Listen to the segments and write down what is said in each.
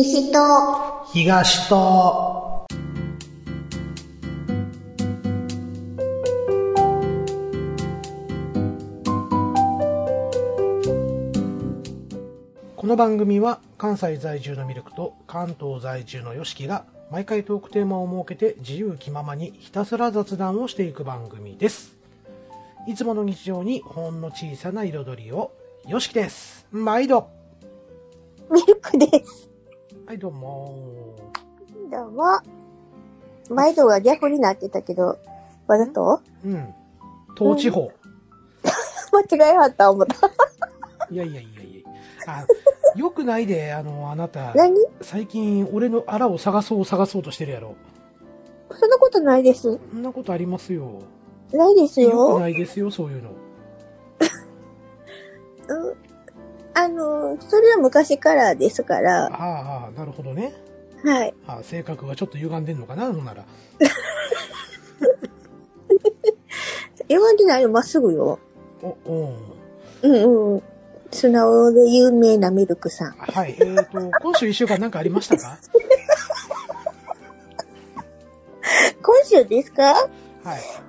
西と東と、この番組は関西在住のミルクと関東在住のヨシキが毎回トークテーマを設けて自由気ままにひたすら雑談をしていく番組です。いつもの日常にほんの小さな彩りを、ヨシキです。毎度。ミルクです。はい、どうも。どうも。毎度が逆になってたけど、わざと？うん。東地方。間違いはった思った。いやいやいやいや。あ、よくないで、あの、あなた、何？最近俺のあらを探そう探そうとしてるやろ。そんなことないです。そんなことありますよ。ないですよくよ。ないですよ、そういうの。うん。あの、それは昔からですから、ああ、なるほどね。はい。ああ性格がちょっと歪んでんのかな、ほんなら。言わんでないよ、まっすぐよ。お、おうんうん。素直で有名なミルクさん。はい、えーと、今週一週間なんかありましたか？今週ですか？はい。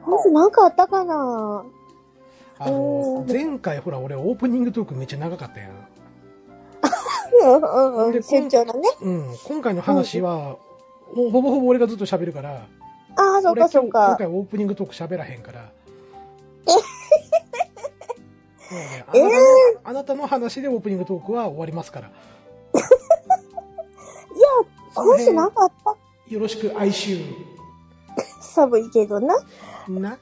今週なんかあったかな？あのう、ん前回ほら、俺オープニングトークめっちゃ長かったやん。うんうんうん。ね。うん、今回の話は、もうほぼほぼ俺がずっと喋るから、ああ、そっかそっか。回オープニングトーク喋らへんから。もうねあえなたのあなたの話でオープニングトークは終わりますから。いや、その今週なんかあった辺よろしく哀愁寒いけどな。な。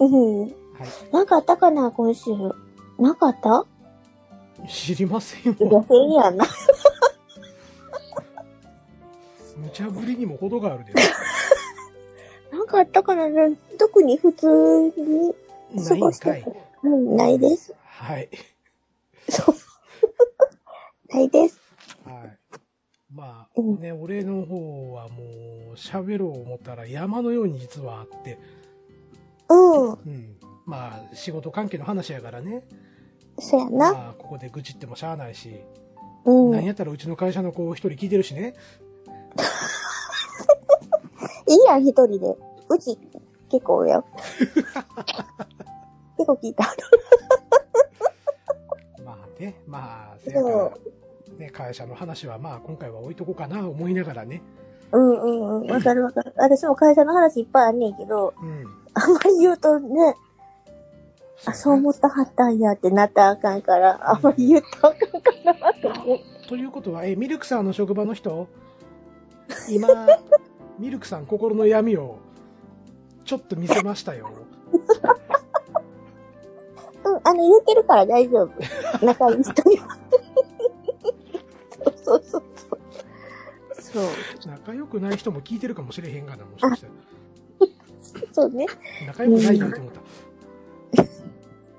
うん。はい。なんかあったかな、今週。なんかあった？知りませんいやよ。、変やな。無茶ぶりにも程があるで。なんかあったかな？特に普通に過ないんかい。うん、ないです。はい。そう。ないです。はい。まあうんね、俺の方はもう喋ろう思ったら山のように実はあって、うん。うん。まあ仕事関係の話やからね。そやな。まあここで愚痴ってもしゃあないし、うん。いなんやったらうちの会社の子一人聞いてるしね。いやん、一人で。うち、結構や。結構聞いた。まあね、まあ、せやから、ね、会社の話はまあ今回は置いとこうかな思いながらね。うんうんうん。わかるわかる。私も会社の話いっぱいあんねんけど、うん。あんまり言うとね、あ、そう思ったはったんやってなったらあかんから、あんまり言ったらあかんかなと思う。ということは、え、ミルクさんの職場の人？今、ミルクさん心の闇をちょっと見せましたよ。うん、あの、言ってるから大丈夫。仲いい人には。そうそうそうそう。そう。仲良くない人も聞いてるかもしれへんがな、もしかしたら。そうね。仲良くないなって思った。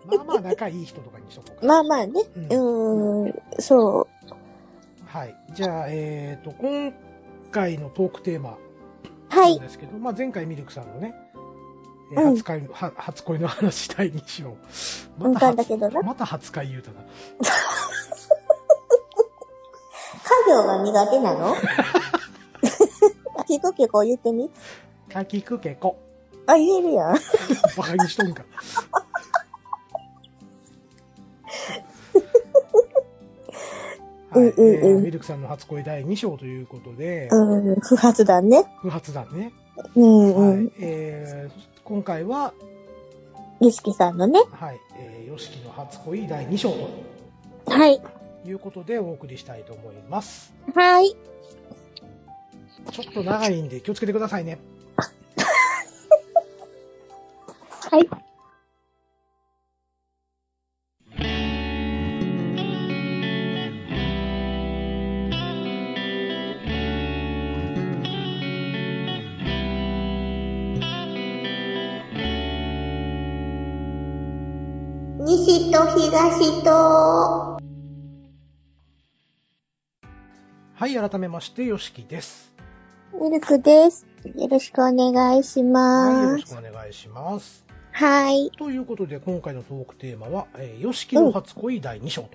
まあまあ仲いい人とかにしとこうかな。まあまあね。うんうーん、そう。はい。じゃあ、えっ、と、今回のトークテーマはい。ですけど、まあ前回ミルクさんのね、えうん初恋、は初恋の話第2章。うんまかんだけどなまた初恋言うたな。家業が苦手なの？聞く結構言ってみ？かきくけこ。あ、言えるやん。バカにしとんか。はい、ミルクさんの初恋第2章ということで、うん、不発だね。不発弾ね。うんうはいん。えー今回は、ゆしきさんのね。はい、えー、ヨシキの初恋第2章とはい。いうことでお送りしたいと思います。はい。ちょっと長いんで気をつけてくださいね。はい。と東と。はい、改めまして、ヨシキです。ミルクです。よろしくお願いしはい、よろ。しくお願いします。はい。ということで、今回のトークテーマは、えー、ヨシキの初恋第2章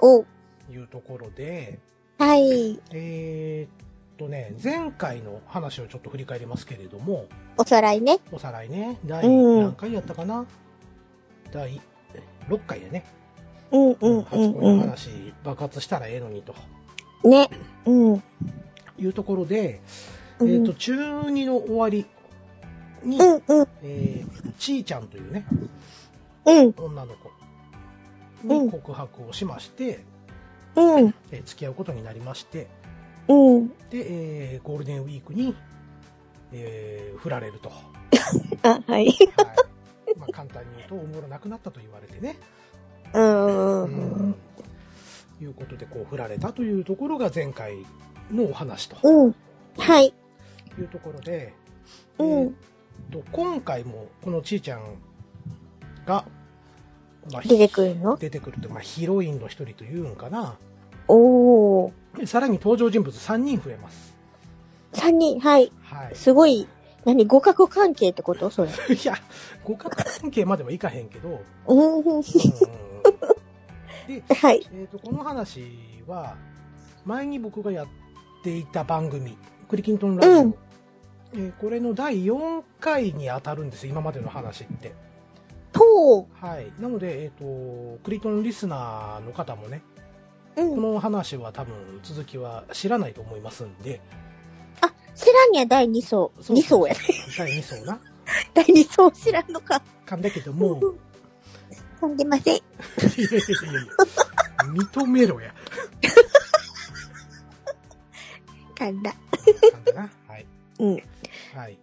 お、というところで、はい。えーっとね、前回の話をちょっと振り返りますけれども、おさらいね。おさらいね、第うん何回やったかな、第6回やね。うんうん初恋のうんう話、爆発したらええのにとん。ね。うん。いうところで、うんえーっと、中2の終わりに、うんうんえーちーちゃんというね、うん女の子うんに告白をしまして、うんえー付き合うことになりまして、うん。で、えーゴールデンウィークに、えー振られると。はい。あ、はい。まあ、簡単に言うと、おもろなくなったと言われてね。うん。いうことで、こう、振られたというところが前回のお話とうん。はい。いうところで、うんえーっと、今回も、このちーちゃんが、まあ出てくるの？出てくると、まあ、ヒロインの一人というんかな。おー。でさらに登場人物3人増えます。三人、はい。はい。すごい、何、互角関係ってこと？それ。いや、互角関係まではいかへんけど、で、はい。えー、とこの話は前に僕がやっていた番組「クリキントンラジオ」うんえーこれの第4回に当たるんです今までの話ってとはいなので、えー、とクリトンリスナーの方もねう。うん。この話は多分続きは知らないと思いますんであ、知らんや、第二層。そう二層やね。第2層な 第二層知らんのか。かんだけども噛んでません。いやいやいやいや認めろや 噛んだ。かんだなはいうん。はい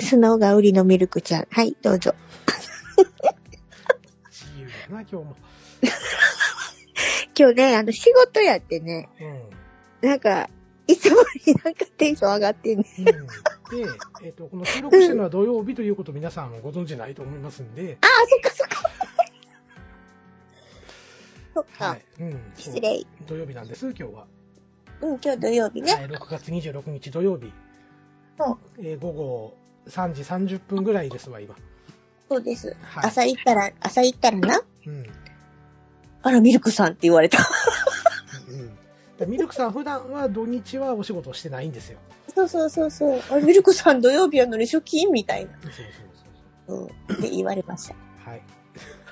素直が売りのミルクちゃん。はい、どうぞ。自由やな今日も 今日ね、あの、仕事やってね、うんなんか、いつもよりなんかテンション上がってんね。うん、で、えっとこの収録してるのは土曜日ということを皆さんご存知ないと思いますんで、あ、そっかそっか。そっか。はいうん、失礼。土曜日なんです今日は、うん、今日土曜日ね。はい、6月26日土曜日、そうえー午後3時30分ぐらいですわ今、そうです。はい朝行ったら、朝行ったらな、うんあら、ミルクさんって言われた。うん、でミルクさん普段は土日はお仕事してないんですよそうそうそうそう。あれ、ミルクさん土曜日やのに出勤みたいな。そうそうそううん。って言われました。はい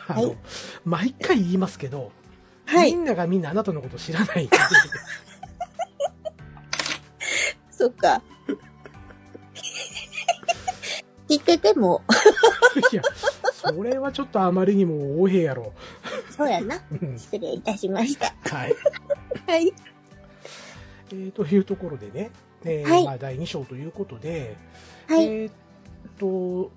あの、はい毎回言いますけど、はい。みんながみんなあなたのこと知らない そっか。知ってても、いやそれはちょっとあまりにも横柄やろそうやな。うん失礼いたしました。はいはい。えーというところでね、えーはいまあ、第2章ということで、はい。えーっと、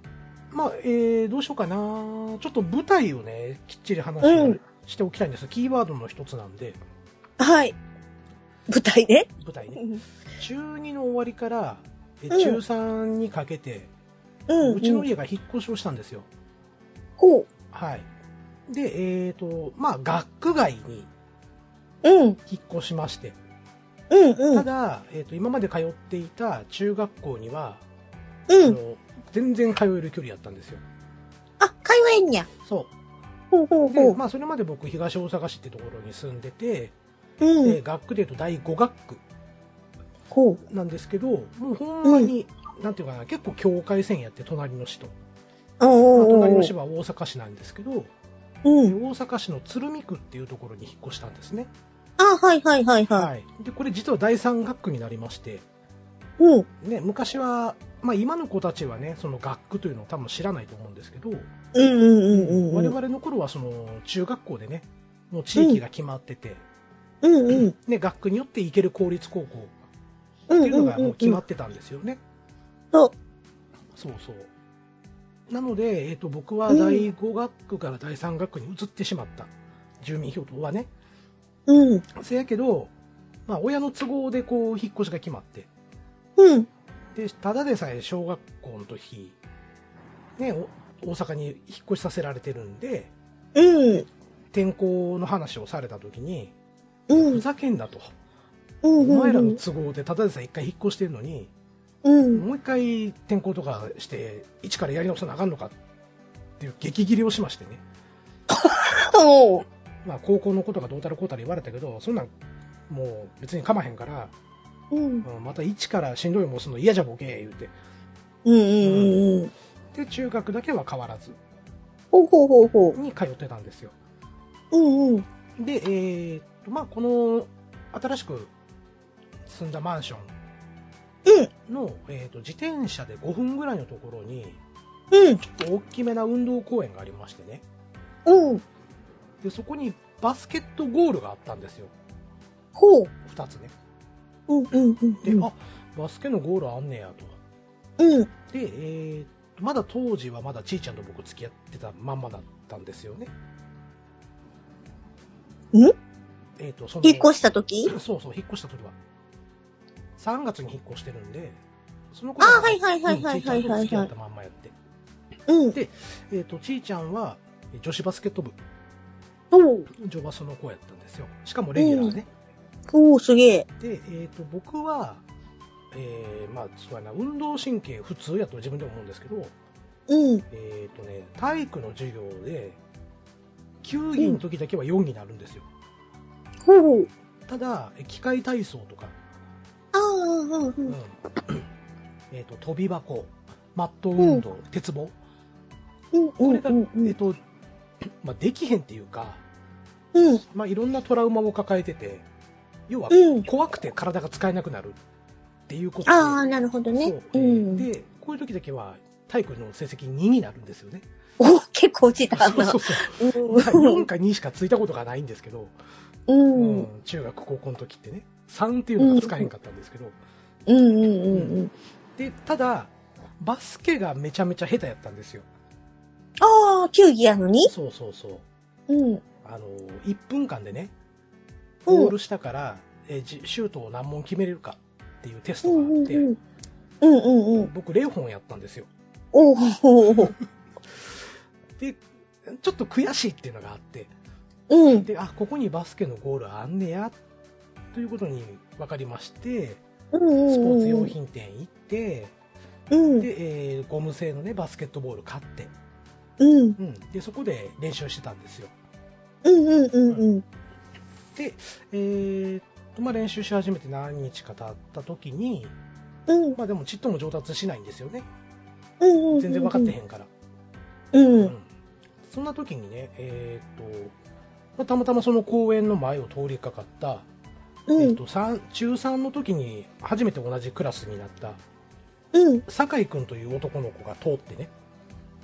まあ、えーどうしようかな。ちょっと舞台をね、きっちり話うんしておきたいんです。キーワードの一つなんで、はい。舞台ね。舞台ね。うん。中2の終わりから、えうん中3にかけて、うん。うちの家が引っ越しをしたんですよ。ほう。はい。で、えーっと、まあ、学区外にうん。引っ越しまして、うん。うん。ただ、えーっと、今まで通っていた中学校には、うん。あの全然通える距離やったんですよ。あ、通えんや。そう。ほうほうほで、う。まあ、それまで僕、東大阪市ってところに住んでて、うん。で学区でいうと第5学区。なんですけど、もうほんまに、なんていうかな、結構境界線やって、隣の市と。おまあーおーおー隣の市は大阪市なんですけど、でうん。大阪市の鶴見区っていうところに引っ越したんですね。あ、はいはいはいははい。で、これ実は第3学区になりまして、い。うん。ね、昔は、まあ今の子たちはね、その学区というのを多分知らないと思うんですけど、うんうんうんうん。我々の頃はその中学校でね、もう地域が決まってて、うんうん。ね、学区によって行ける公立高校うんっていうのがもう決まっってたんですよね。そう。そうそう。なので、えっ、と、僕は第5学区から第3学区に移ってしまった。住民票はね。うん。せやけど、まあ、親の都合でこう、引っ越しが決まって。うん。で、ただでさえ小学校の時、ね、お大阪に引っ越しさせられてるんで、うん。転校の話をされた時に、うん。ふざけんなと。うん。お前らの都合でただでさえ一回引っ越してるのに、うん。もう一回転校とかして、一からやり直さなあかんのかっていう激切りをしましてね。おーまあ、高校のことがどうたらこうたら言われたけど、そんなんもう別にかまへんから、うん。うんまた一からしんどい思いするの嫌じゃボケ言うて。うんうんうんうん。で、中学だけは変わらずほうほうほうほに通ってたんですよ。う。うんうん。で、えーっと、まあ、この、新しく住んだマンショうん。ンの、えーっと、自転車で5分ぐらいのところに、うん。ちょっと大きめな運動公園がありましてね。うん。で、そこにバスケットゴールがあったんですよ。ほう。2つね。うんうんうん。で、あ、バスケのゴールあんねやと。うん。で、えーまだ当時はまだちーちゃんと僕付き合ってたまんまだったんですよね。ん？えーっと、その、引っ越した時？そうそう、引っ越した時は。3月に引っ越してるんで、そのあはいはいはいはいはいはいうんちーちゃんと付き合ったまんまやって。うん。えっ、と、ちーちゃんはえ女子バスケット部、おう。女バスの子やったんですよ。しかもレギュラーね。おう、すげえ。で、えっ、と、僕は、えー、まあ、そうやな、運動神経普通やと自分でも思うんですけど、うん。えっ、とね、体育の授業で、球技の時だけは4になるんですよ。ほう。ただ、え機械体操とか、ああ、うんううんん。えっと、飛び箱、マット運動、鉄棒、うんうんこれが、うんえっと、まあ、できへんっていうか、うん。まあ、いろんなトラウマを抱えてて、要はうん怖くて体が使えなくなるっていうことで、ああ、なるほどね。そううん。で、こういう時だけは体育の成績2になるんですよね。お、結構落ちたな。そうそうそう。うん4か2しかついたことがないんですけど、う。うんん中学高校の時ってね、3っていうのがつかへんかったんですけど、うんうんうんうん。で、ただ、バスケがめちゃめちゃ下手やったんですよ。ああ、球技やのに？そうそうそう。うん。あの、1分間でね、うんゴールしたから、えシュートを何本決めれるかっていうテストがあって、うんうんうん。僕0本やったんですよ。おうほうほう。で、ちょっと悔しいっていうのがあって、うん。で、あ、ここにバスケのゴールあんねや、ということに分かりまして。スポーツ用品店行って、うん。で、えーゴム製のね、バスケットボール買って、うん。うん。で、そこで練習してたんですよ。うんうんうんうん。で、えーっと、まあ、練習し始めて何日か経った時に、うん。まあでもちっとも上達しないんですよね。うんうん。全然分かってへんから。うん。うんそんな時にね、えーっと、まあ、たまたまその公園の前を通りかかった、うん。えーっと、三中3の時に初めて同じクラスになった、うん。酒井くんという男の子が通ってね、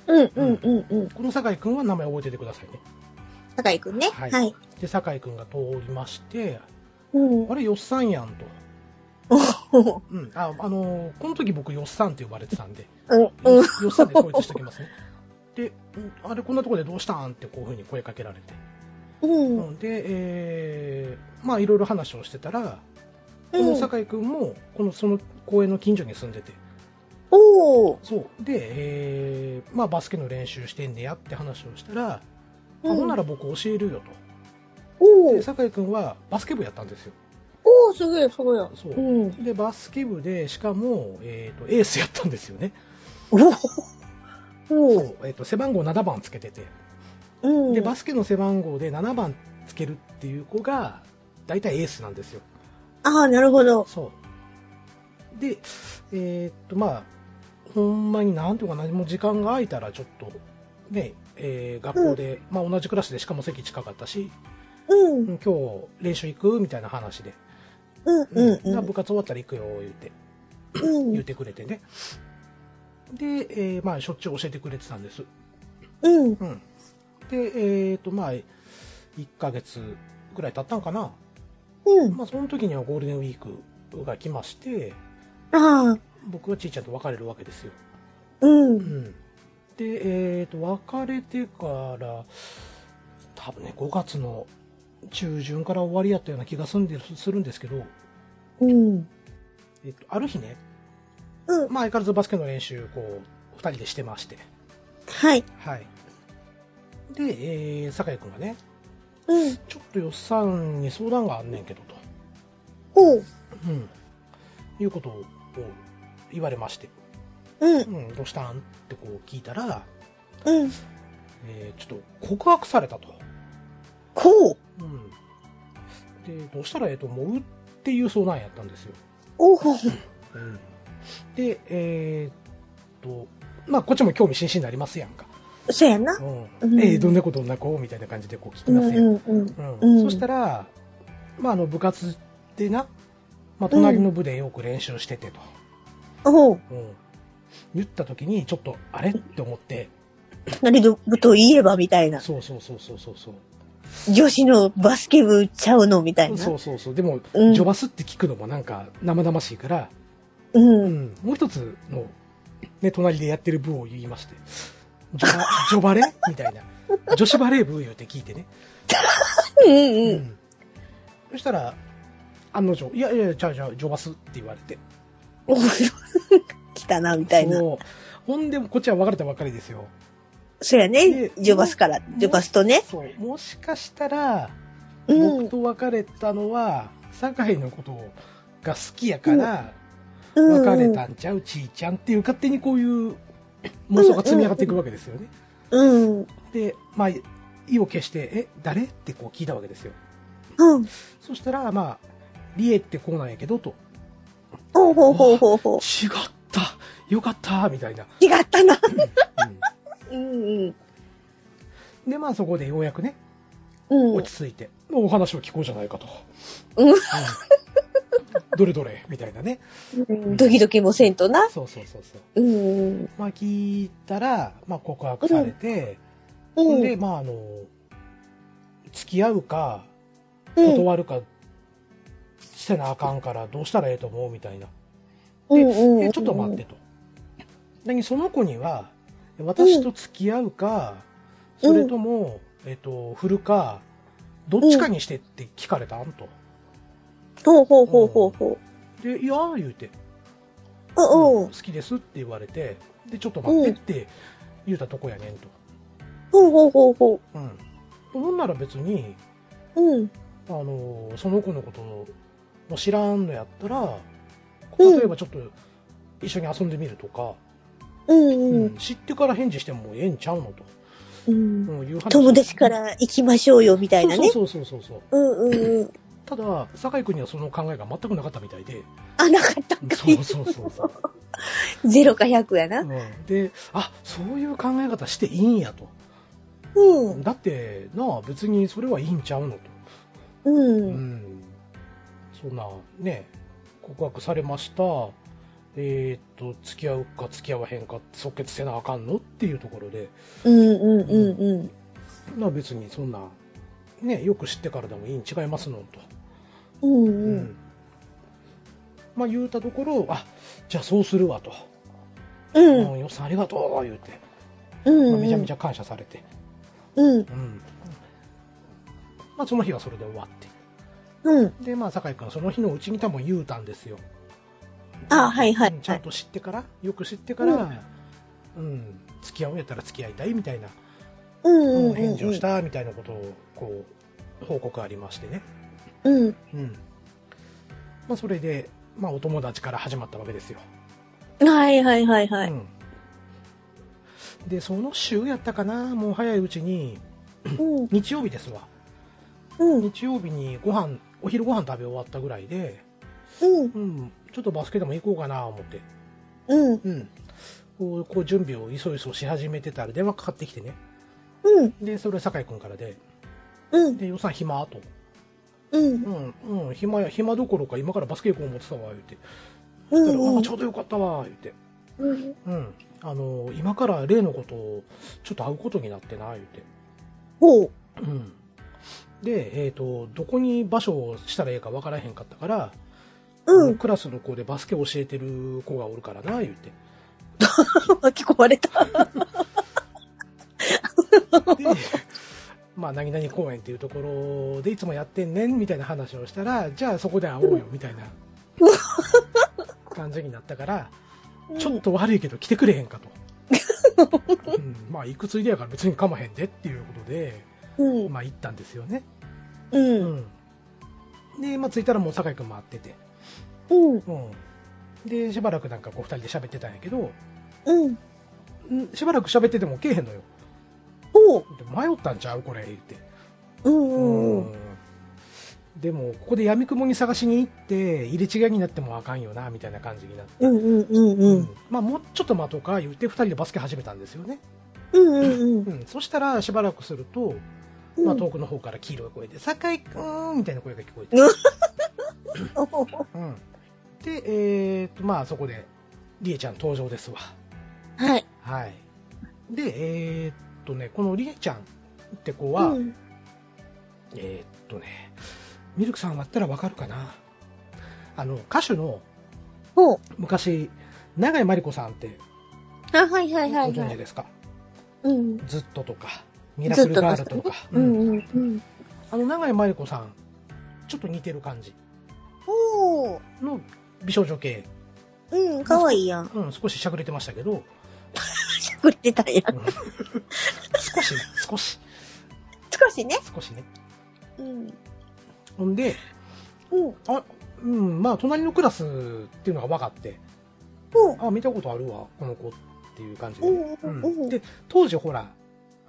うんうんうんうん。この酒井くんは名前覚えててくださいね。酒井くんね。はいはい。で、酒井くんが通りまして、うんあ。れ、よっさんやんと。おうん。あ、あのーこの時僕よっさんって呼ばれてたんで、うんよっさんで統一しておきますね。で、うんあれ、こんなとこでどうしたん？ってこういうふうに声かけられて。うん。うんで、えーまあいろいろ話をしてたら、このうん。酒井くんも、このその公園の近所に住んでて、おー。そう。で、えーまあバスケの練習してんねやって話をしたら、あうんほんなら僕教えるよと。で、おー。酒井くんはバスケ部やったんですよ。おー、すごい、すごい。そうう。ん。で、バスケ部で、しかも、えっ、と、エースやったんですよね。おー。おー。えっ、と、背番号7番つけてて。うん。で、バスケの背番号で7番つけるっていう子が、大体エースなんですよ。ああ、なるほど。そう。で、えーっと、まあ、ほんまになんていうかな、もう時間が空いたらちょっと、ね、えー学校で、まあ同じクラスでしかも席近かったし、うん。うん今日練習行くみたいな話で、うんうんだから部活終わったら行くよ、言うて、うん。言ってくれてね。で、えーまあしょっちゅう教えてくれてたんです。うん。うん。で、えーっと、まあ、1ヶ月ぐらい経ったんかな。うん。まあその時にはゴールデンウィークが来まして、ああ。僕はちいちゃんと別れるわけですよ。うん。うん、で、えー、と別れてから多分ね5月の中旬から終わりやったような気がするんでするんですけど、うん。えっとある日ね、うん。まあ、相変わらずバスケの練習こう2人でしてまして、はい。はい、で、えー、酒井君がねうん。ちょっとよっさんに相談があんねんけどと、ほう。うん、いうことを言われまして、うん。うん、どうしたん？ってこう聞いたら、うん。えーちょっと告白されたと。ほう？うん、で、どうしたらええと思うっていう相談やったんですよ。おお。うん。で、えーっと、まあ、こっちも興味津々になりますやんか。そうやな。うん。うんえーどんなことどんな子みたいな感じでこう聞きうんますやん。うんうん。うんうんそしたら、まあ、あの、部活でな、まあ、隣の部でよく練習しててと。おう。うん。言った時に、ちょっと、あれって思って、何部といえばみたいな。そうそうそうそうそうそう。女子のバスケ部ちゃうのみたいな。そうそうそう。でも、うんジョバスって聞くのもなんか生々しいから、う。うんん、もう一つの、ね、隣でやってる部を言いまして、ジョバ、ジョバレ？みたいな。女子バレー部言うて聞いてね。うんううん。ん。そしたら、案の定、いやいや、じゃあじゃあ、ジョバスって言われて。お来たな、みたいな。ほんで、こっちは別れたばっかりですよ。そうやねで。ジョバスから、ジョバスとね。そう。もしかしたら、うん。僕と別れたのは、酒井のことが好きやから、うん別れたんちゃう、ちーちゃんっていう勝手にこういう妄想が積み上がっていくわけですよね。うん。で、まあ、意を決して、え、誰？ってこう聞いたわけですよ。うん。そしたら、まあ、リエってこうなんやけど、と。ほうほうほうほうほう。違ったよかったみたいな。違ったな。ううんうん。んで、まあそこでようやくね、うん。落ち着いて、お話を聞こうじゃないかと。うんどれどれみたいなね。うんドキドキもせんとな。そうそうそうそう。うん。まあ聞いたら、まあ告白されて、うん。で、まああの、付き合うか、うん、断るか、してなあかんからどうしたらええと思う？みたいな。うんうんうん。でちょっと待ってと。だけどその子には、私と付き合うか、うんそれとも、えっと、振るか、どっちかにしてって聞かれたんと。ほうほうほうほうほで、いやー言うて、う。うんうん。好きですって言われて、で、ちょっと待ってって言うたとこやねんと。ほうほうほうほうん。ほんなら別に、う。うん。あのーその子のことも知らんのやったら、うん例えばちょっと一緒に遊んでみるとか、うんううんん知ってから返事してもええんちゃうのと、うん。うん、友達から行きましょうよ、みたいなね。そうそうそうそうそう。うんうんうん。ただ、酒井君にはその考えが全くなかったみたいで、あ、なかったんかいそう。そうそうそう。ゼロか100やな。うん、で、あ、そういう考え方していいんやと。うん。だって、なあ、別にそれはいいんちゃうのと。う。うんん。そんな、ね、告白されました。えーっと、付き合うか付き合わへんか即決せなあかんのっていうところで、うんうんうんうん。まあ別にそんな、ね、よく知ってからでもいいに違いますのと。うんううん。まあ言うたところ、あ、じゃあそうするわと。うん。うん、さんありがとう言うて、うん。まあ、めちゃめちゃ感謝されて。うん。うん。まあその日はそれで終わって。うん。で、まあ酒井君はその日のうちに多分言うたんですよ。あはいはいうんちゃんと知ってから、よく知ってから、うん、付き合うんやったら付き合いたいみたいな、うんうんうん。返事をしたみたいなことを、こう、報告ありましてね。うん。うん。まあそれで、まあお友達から始まったわけですよ。はいはいはいはい。うん。で、その週やったかな、もう早いうちに、うん。日曜日ですわ。うん。日曜日にご飯、お昼ご飯食べ終わったぐらいで、うん。うん、ちょっとバスケでも行こうかな思って、うん。うん。こう、こう準備をいそいそし始めてたら電話かかってきてね。うん。で、それ酒井君からで、うん。で、予算暇と。うん。うん、うん、暇や、暇どころか今からバスケ行こう思ってたわ、言って。うそしたら、ん。あ、ちょうどよかったわ、言って。うん。うん。あの、今から例のことを、ちょっと会うことになってな、言って。ほう。うん。で、えっ、と、どこに場所をしたらいいかわからへんかったから、うん。クラスの子でバスケ教えてる子がおるからな、言って。巻き込まれた。で、まあ、何々公園っていうところでいつもやってんねん、みたいな話をしたら、じゃあそこで会おうよ、みたいな 感じになったから、ちょっと悪いけど来てくれへんかと。うん、まあ、行くついでやから別に構へんでっていうことで、うん。まあ、行ったんですよね。う。うんん。で、まあ、着いたらもう酒井くんも会ってて、うん。うん。で、しばらくなんかこう二人で喋ってたんやけど、うん。んしばらく喋っててもけえへんのよ。ほう。で迷ったんちゃうこれ、言って。うん。うん。でも、ここで闇雲に探しに行って、入れ違いになってもあかんよな、みたいな感じになって。うんうんうんううんん。まあ、もうちょっと待とうか、言って、二人でバスケ始めたんですよね。うんうんうんうん。そしたら、しばらくすると、うん。まあ、遠くの方から黄色い声で、酒井くーんみたいな声が聞こえて。うん。で、えーっと、まあ、そこで、りえちゃん登場ですわ。はい。はい。で、えーっとね、このりえちゃんって子は、うんえーっとね、ミルクさんだったらわかるかな？あの、歌手の。昔、永井真理子さんってあ、はいはいごはいはい。存知ですか、うん。ずっととか、ミラクルガールとか。ううんんうんうん。あの、永井真理子さん、ちょっと似てる感じおー。の美少女系。うん、かわいいやん。うん、少ししゃくれてましたけど、しゃくれてたんや。うん少し、少し、少しね。少しね。うん。ほんで、うん。あ、うん、まあ、隣のクラスっていうのが分かって、ほう。あ、見たことあるわ、この子っていう感じで。うんで、当時ほら、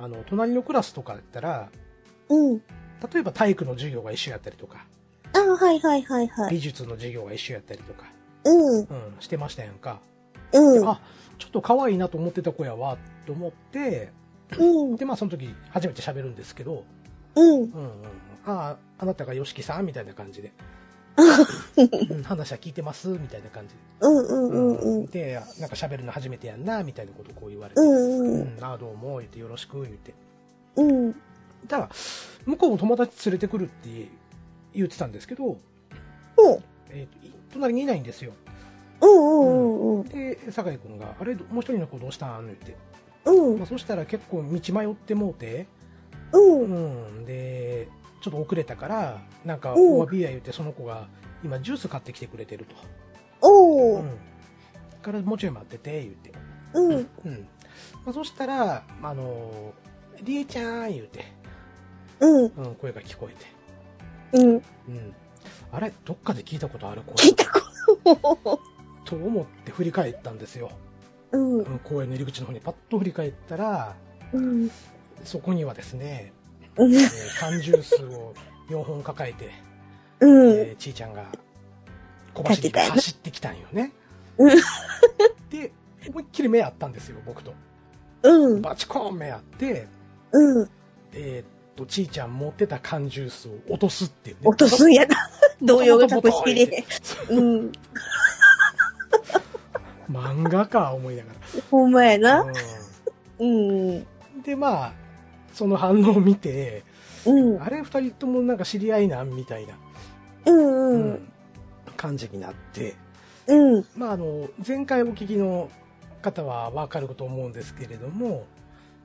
あの、隣のクラスとかだったら、うん。例えば体育の授業が一緒やったりとか、あ、はいはいはいはい。美術の授業が一緒やったりとか、うん。うん、してましたやんか。うん。あ、ちょっと可愛いなと思ってた子やわ、と思って、うん。で、まあその時初めて喋るんですけど、うん。うんうん、あ、あなたが YOSHIKI さんみたいな感じで、うん、話は聞いてますみたいな感じで。うんうんうんうん。で、なんか喋るの初めてやんな、みたいなことをこう言われて、うんううん。ん、あどうも、言ってよろしく、言って。うん。ただ、向こうも友達連れてくるって言ってたんですけど、ほう。えーとい隣にいないんですよ。うんうんうんで、酒井君が、あれ、もう一人の子どうしたん？言って。うん。まあ、そしたら結構道迷ってもうて、うん。うん、で、ちょっと遅れたから、なんか、うんお詫びや言って、その子が、今、ジュース買ってきてくれてると。おー。うん。から、もうちょい待ってて、言って。うん。うん。まあ、そしたら、あの、りえちゃん、言うて、うん。うん、声が聞こえて。うん。うん。あれ、どっかで聞いたことある？声。聞いたこと。と思って振り返ったんですよ。うんう。ん公園の入り口の方にパッと振り返ったら、うん。そこにはですね、うんえ。ー缶ジュースを4本抱えて、うん。えーちーちゃんが小走りで走ってきたんよね。うんで、思いっきり目あったんですよ、僕と。うん。バチコーン目あって、うん。えーっと、ちーちゃん持ってた缶ジュースを落とすっていうね。落とすんやな。動揺が隠しきれへん。そう うん。漫画か、思いながほんまやら。な。うんうん。で、まあ、その反応を見て、うん。あれ二人ともなんか知り合いなんみたいな、うん。ううん。感じになって、うん。まああの、前回お聞きの方はわかると思うんですけれども、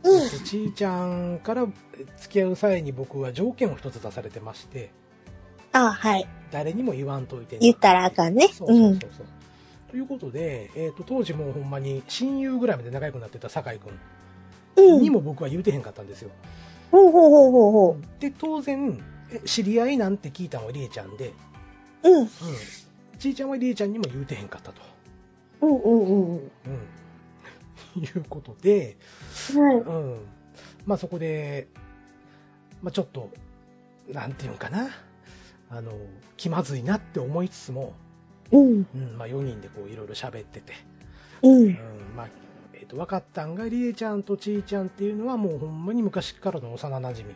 うんえっとちーちゃんから付き合う際に僕は条件を一つ出されてまして、あ、はい。誰にも言わんといてね言ったらあかんね。そうそううん。そうそう。ということで、えっ、と、当時もうほんまに親友ぐらいまで仲良くなってた酒井君うん。にも僕は言うてへんかったんですよ。ほうほうほうほうほで、当然、え知り合いなんて聞いたのはりえちゃんで、う。うん。うん。ちーちゃんはりえちゃんにも言うてへんかったと。うんうんうん。うん。いうことで、はい。うん。まあそこで、まあちょっと、なんていうんかな。あの、気まずいなって思いつつも、うん。うん、まあ4人でこういろいろ喋ってて、う。うんん、まあ、えっ、と、分かったんが、りえちゃんとちーちゃんっていうのはもうほんまに昔からの幼馴染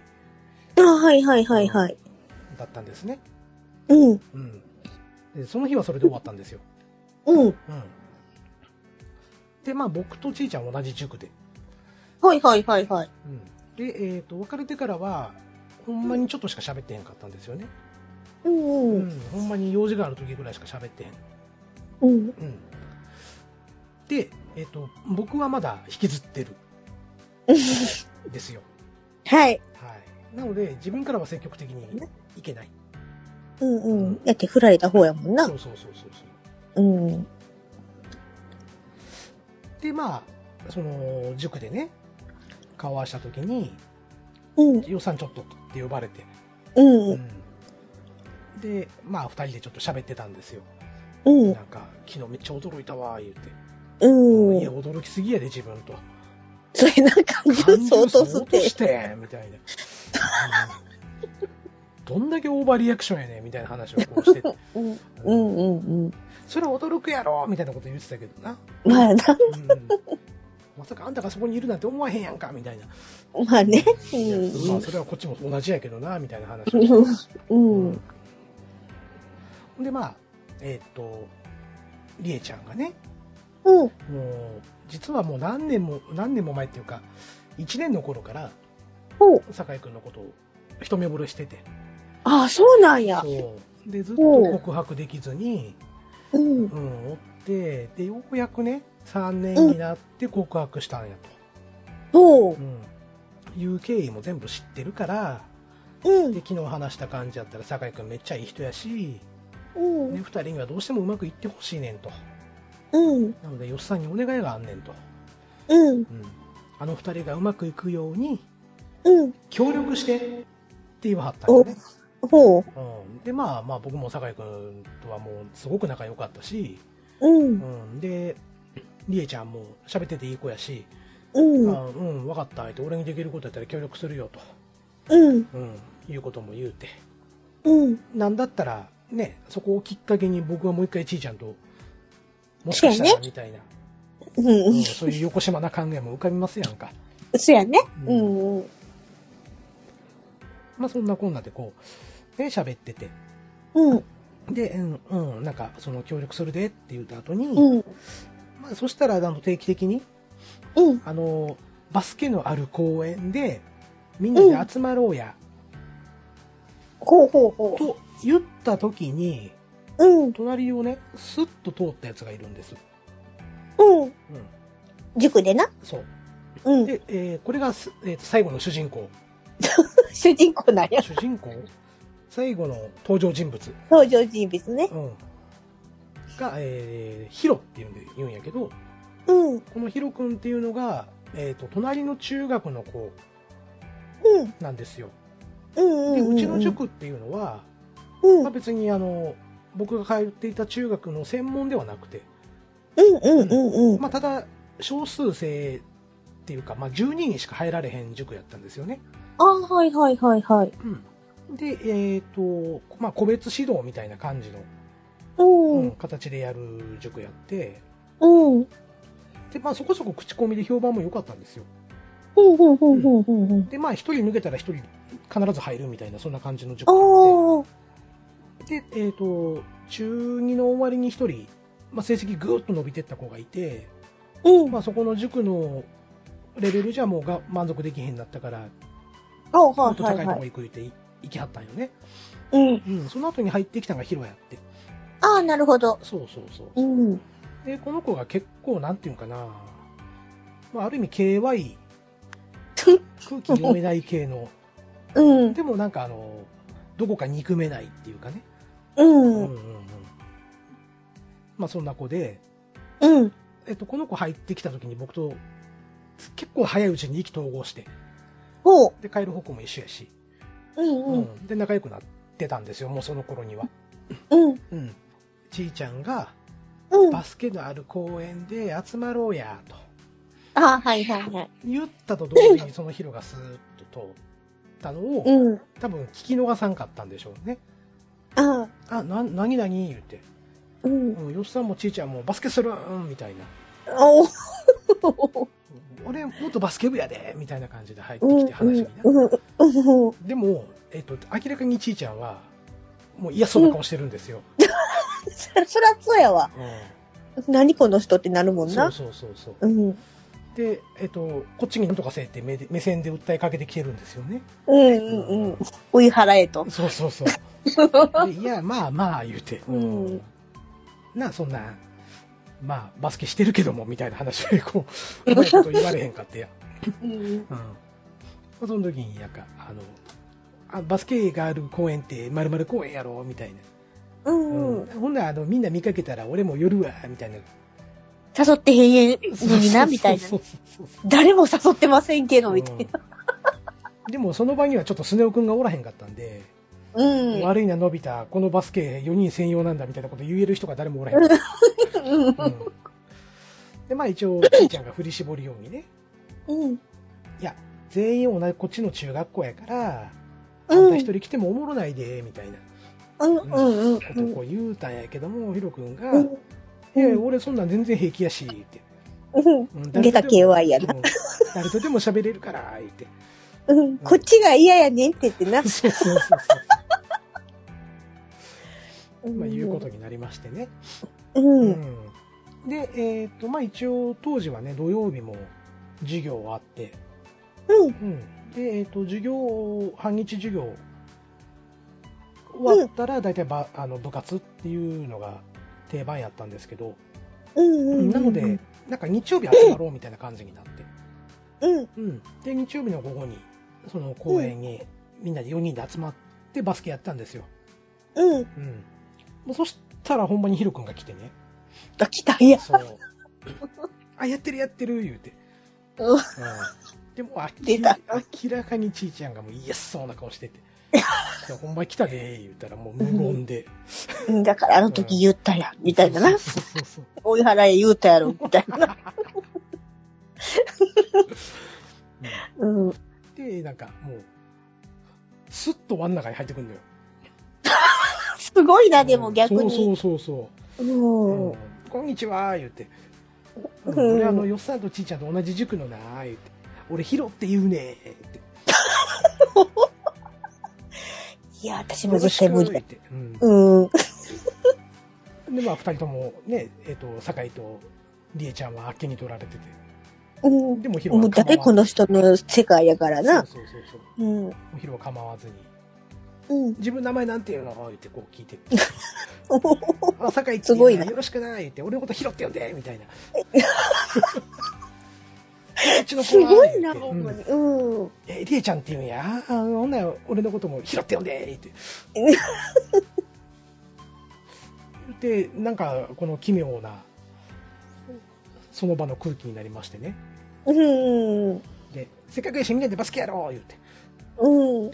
あ、はいはいはいはい。だったんですね。うん。うん。で、その日はそれで終わったんですよ。うん。うん。で、まあ僕とちーちゃんは同じ塾で、はいはいはいはい。うん。で、えっ、と、別れてからは、ほんまにちょっとしか喋ってへんかったんですよね。うんううん。ん。ほんまに用事がある時ぐらいしか喋ってへん。うん。うん。で、えっ、と、僕はまだ引きずってる。ですよ。はい。はい。なので、自分からは積極的にいけない。うんうん。だって振られた方やもんなそ。うそうそうそうそう。うん。で、まあ、その、塾でね、顔合わせた時に、うん。予算ちょっとって呼ばれて、う。うんで、まあ、二人でちょっと喋ってたんですよ。うんなんか、昨日めっちゃ驚いたわ、言うて。うんいや、。驚きすぎやで、自分と。それなんか、ジュース落とすって。して、みたいな。うんどんだけオーバーリアクションやねんみたいな話をこうしてて、うん。うんうんうん。それは驚くやろみたいなこと言ってたけどな。まあな。うんまさかあんたがそこにいるなんて思わへんやんかみたいな。まあね。いやまあうそれはこっちも同じやけどな、みたいな話をして。ん。うん。ほんでまあ、えーっと、りえちゃんがね、うん。もう、実はもう何年も、何年も前っていうか、1年の頃から。酒井くんのことを一目惚れしてて、ああ、そうなんや。そう。で、ずっと告白できずに、うん。うん、追って、で、ようやくね、3年になって告白したんやほうと。。うん。いう経緯も全部知ってるから、うんで、。昨日話した感じやったら、酒井くんめっちゃいい人やし、うんね、。二人にはどうしてもうまくいってほしいねんと。うん。なので、よっさんにお願いがあんねんと。うん。うん。あの二人がうまくいくように、うん。協力してって言わはったんよね。ほう。うん。で、まあまあ僕も酒井くんとはもうすごく仲良かったし、うん。うん。で、りえちゃんも喋ってていい子やし、うん。あうん、分かった、って俺にできることやったら協力するよと、うん。うん、いうことも言うて。うん。なんだったら、ね、そこをきっかけに僕はもう一回ちいちゃんと、もしかしたらみたいな、ううんん。そういう横島な考えも浮かびますやんか。そうやね。ううんん。まあそんなこんなでこう、ね、喋ってて。うん。で、うん、うん、なんかその協力するでって言った後に、うん。まあそしたらあの定期的に、うん。あの、バスケのある公園で、みんなで集まろうや、ほうほうほと言った時に、う。うん。隣をね、スッと通ったやつがいるんです。うん。うん。塾でな。そう。うん。で、えーこれがす、えーと最後の主人公。主人公なんや。主人公？最後の登場人物。登場人物ね。うん。が、えーヒロっていうんで言うんやけど、うん。このヒロ君っていうのが、えっ、と、隣の中学の子うん。なんですよ。うん。で、うん。うちの塾っていうのは、うん。まあ、別にあの、僕が通っていた中学の専門ではなくて、うん。うん。うん。うん。まあ、ただ、少数生っていうか、まあ、12人しか入られへん塾やったんですよね。ああ、はいはいはいはい。うん。で、えっ、と、まあ、個別指導みたいな感じの、うん。うん形でやる塾やって、うん。で、まあ、そこそこ口コミで評判も良かったんですよ。うん。うん。うん。うん。うん。で、まあ、一人抜けたら一人必ず入るみたいな、そんな感じの塾あやっあ。て、で、えっ、と、中2の終わりに一人、まあ、成績ぐーっと伸びてった子がいて、うん。まあ、そこの塾のレベルじゃもうが満足できへんなったから、あもはっと高いと。こ行くって行きはったんよね。うん。うん、その後に入ってきたのがヒロやって。ああ、なるほど。そうそうそう。うん。で、この子が結構、なんていうんかな、まあ、ある意味 KY、空気読めない系の、うん。でもなんかあの、どこか憎めないっていうかね。ううんうんん。うん。まあそんな子で、うん。えっと、この子入ってきた時に僕と結構早いうちに意気投合して、ほう。で、帰る方向も一緒やし、うん。ううん。ん。で、仲良くなってたんですよ、もうその頃には。うん。うん。ちいちゃんが、うん。バスケのある公園で集まろうや、とああ、はいはいはい。言ったと同時にそのヒロがスーッと通ったのを、うん。多分聞き逃さんかったんでしょうね。ああ。あ、な、なになに言うて。うん。うん、よっさんもちいちゃんもバスケするんみたいな。お 俺もっとバスケ部やでみたいな感じで入ってうん。きて話になうん。うん。でも、えっと、明らかにちいちゃんは、もう嫌そうな顔してるんですよ。そ そらそうやわ。うん。何この人ってなるもんな。そうそうそうそう。うん。で、えっと、こっちになんとかせえって目で目線で訴えかけてきてるんですよね。うんうんうん。追い払えと。そうそうそう。で いや、まあまあ言うて。うんな、そんな、まあ、バスケしてるけども、みたいな話で、こう、うまいこと言われへんかってや。うん。うん。その時に、なんか、あの、あバスケがある公園って、まる公園やろ、みたいな。うん。ほんなら、あの、みんな見かけたら、俺も寄るわ、みたいな。誘ってへんのにな、みたいな。誰も誘ってませんけど、みたいな。うんでも、その場にはちょっとスネ夫くんがおらへんかったんで、うん。悪いな、のび太、このバスケ4人専用なんだ、みたいなこと言える人が誰もおらへん。うん。で、まあ一応、ちいちゃんが振り絞るようにね、うん。いや、全員同じこっちの中学校やから、あんた一人来てもおもろないで、みたいな。うんうんうん。ことをこう言うたんやけども、ヒロ君が、うんいや、俺そんなん全然平気やし、って。出た KY やな。うん誰とでも喋れるから、言って。うんこっちが嫌やねんって言ってな。そうそうそうそう。まあ、いうことになりましてね。う。うんん。で、えっ、と、まあ一応、当時はね、土曜日も授業あって、うん。うん。で、えっ、と、授業、半日授業終わったら、大体ば、あの、部活っていうのが定番やったんですけど、うんうん。なので、、なんか日曜日集まろうみたいな感じになって、うん。うん。で、日曜日の午後に、その公園にみんなで4人で集まってバスケやったんですよ。うん。うん。もうそしたらほんまにヒロ君が来てね。あ、来たんや。そう。あ、やってるやってる言うて。うんうん。でも、明らかにちいちゃんがもう嫌そうな顔してて。いやほんまに来たで言うたらもう無言で。うんだからあの時言ったやん、みたいなな。そうそうそう。追い払え言うたやろ、みたいな。うん。で、なんかもう、スッと輪の中に入ってくんのよ。すごいな、でも逆に。そうそうそうそう。こんにちは、言うて。俺、あの、よっさんとちいちゃんと同じ塾のな、言うて。俺、ヒロって言うね、って。いや、私も絶対無理だうて。うんうん。で、まあ、二人ともね、えっ、と、酒井とりえちゃんはあっけに取られてて。うん。でも、ヒロもう誰この人の世界やからな。そうそうそうそう。うん。もうヒロは構わずに。うん。自分名前なんて言うの？言ってこう聞いて。あ、酒井ってすごいなよろしくないって、俺のことヒロって呼んでみたいな。すはごいな、ほんまに。うんうん。え、りえちゃんって言うんや。あ、ほんなら俺のこともヒロって呼んでって。言って、なんか、この奇妙な、その場の空気になりましてね。うん。で、せっかくやしみんなでバスケやろう言って。うん。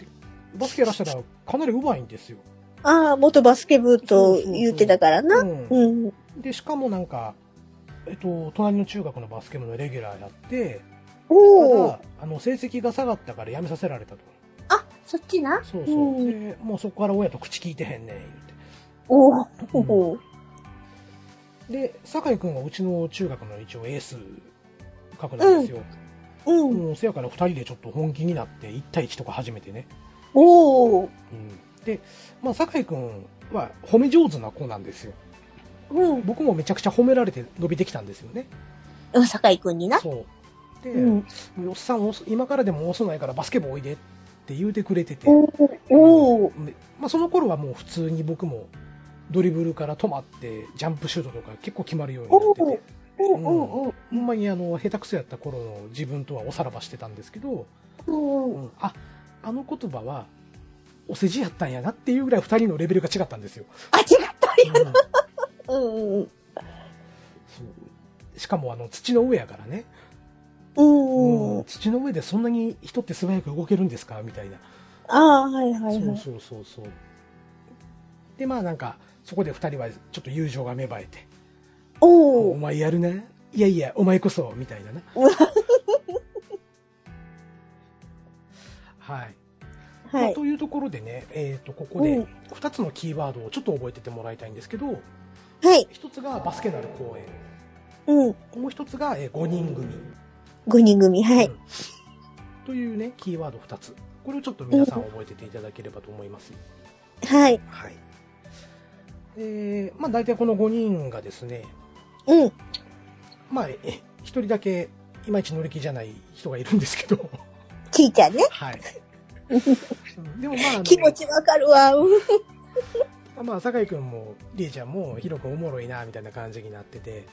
バスケやらしたらかなり上手いんですよ。ああ、元バスケ部と言ってたからな。うんうん。で、しかもなんか、えっと、隣の中学のバスケ部のレギュラーやって、たおおだ。、あの、成績が下がったから辞めさせられたと。あ、そっちな？そうそう。うんで、もうそこから親と口聞いてへんねん、言って。おお。で、酒井くんはうちの中学の一応エース格なんですよ。うん。もうせやから二人でちょっと本気になって1対1とか始めてね。おお。うん、で、まあ、酒井くんは褒め上手な子なんですよ。うん。僕もめちゃくちゃ褒められて伸びてきたんですよね。うん、酒井くんにな。そう。で、うん。よっさん、遅今からでも遅ないからバスケ部おいでって言うてくれてて、おまあ、その頃はもう普通に僕もドリブルから止まってジャンプシュートとか結構決まるようになってて、うんうんうんほんまにあの下手くそやった頃の自分とはおさらばしてたんですけど、うん。うんああの言葉はお世辞やったんやなっていうぐらい2人のレベルが違ったんですよ。あ、違ったうんうんうんそうしかもあの土の上やからね、うん。うん。土の上でそんなに人って素早く動けるんですか？みたいな。ああ、はいはいはい。そうそうそうそう。で、まあなんか、そこで二人はちょっと友情が芽生えて、おおお。前やるな。いやいや、お前こそ、みたいなな。はい。まはい。あというところでね、えっ、と、ここでうん二つのキーワードをちょっと覚えててもらいたいんですけど、はい。一つがバスケなる公演、うん。もう一つが、えー、5人組。5人組。はい。うんというね、キーワード二つ。これをちょっと皆さん覚えてていただければと思います。はい。はい。えー、まあ大体この5人がですね、うん。まあ、え一人だけいまいち乗り気じゃない人がいるんですけど、ちいちゃんね。はい。う んでもまああの、気持ちわかるわ。うんまあ、酒井くんも、りえちゃんも、ヒロくんおもろいな、みたいな感じになってて、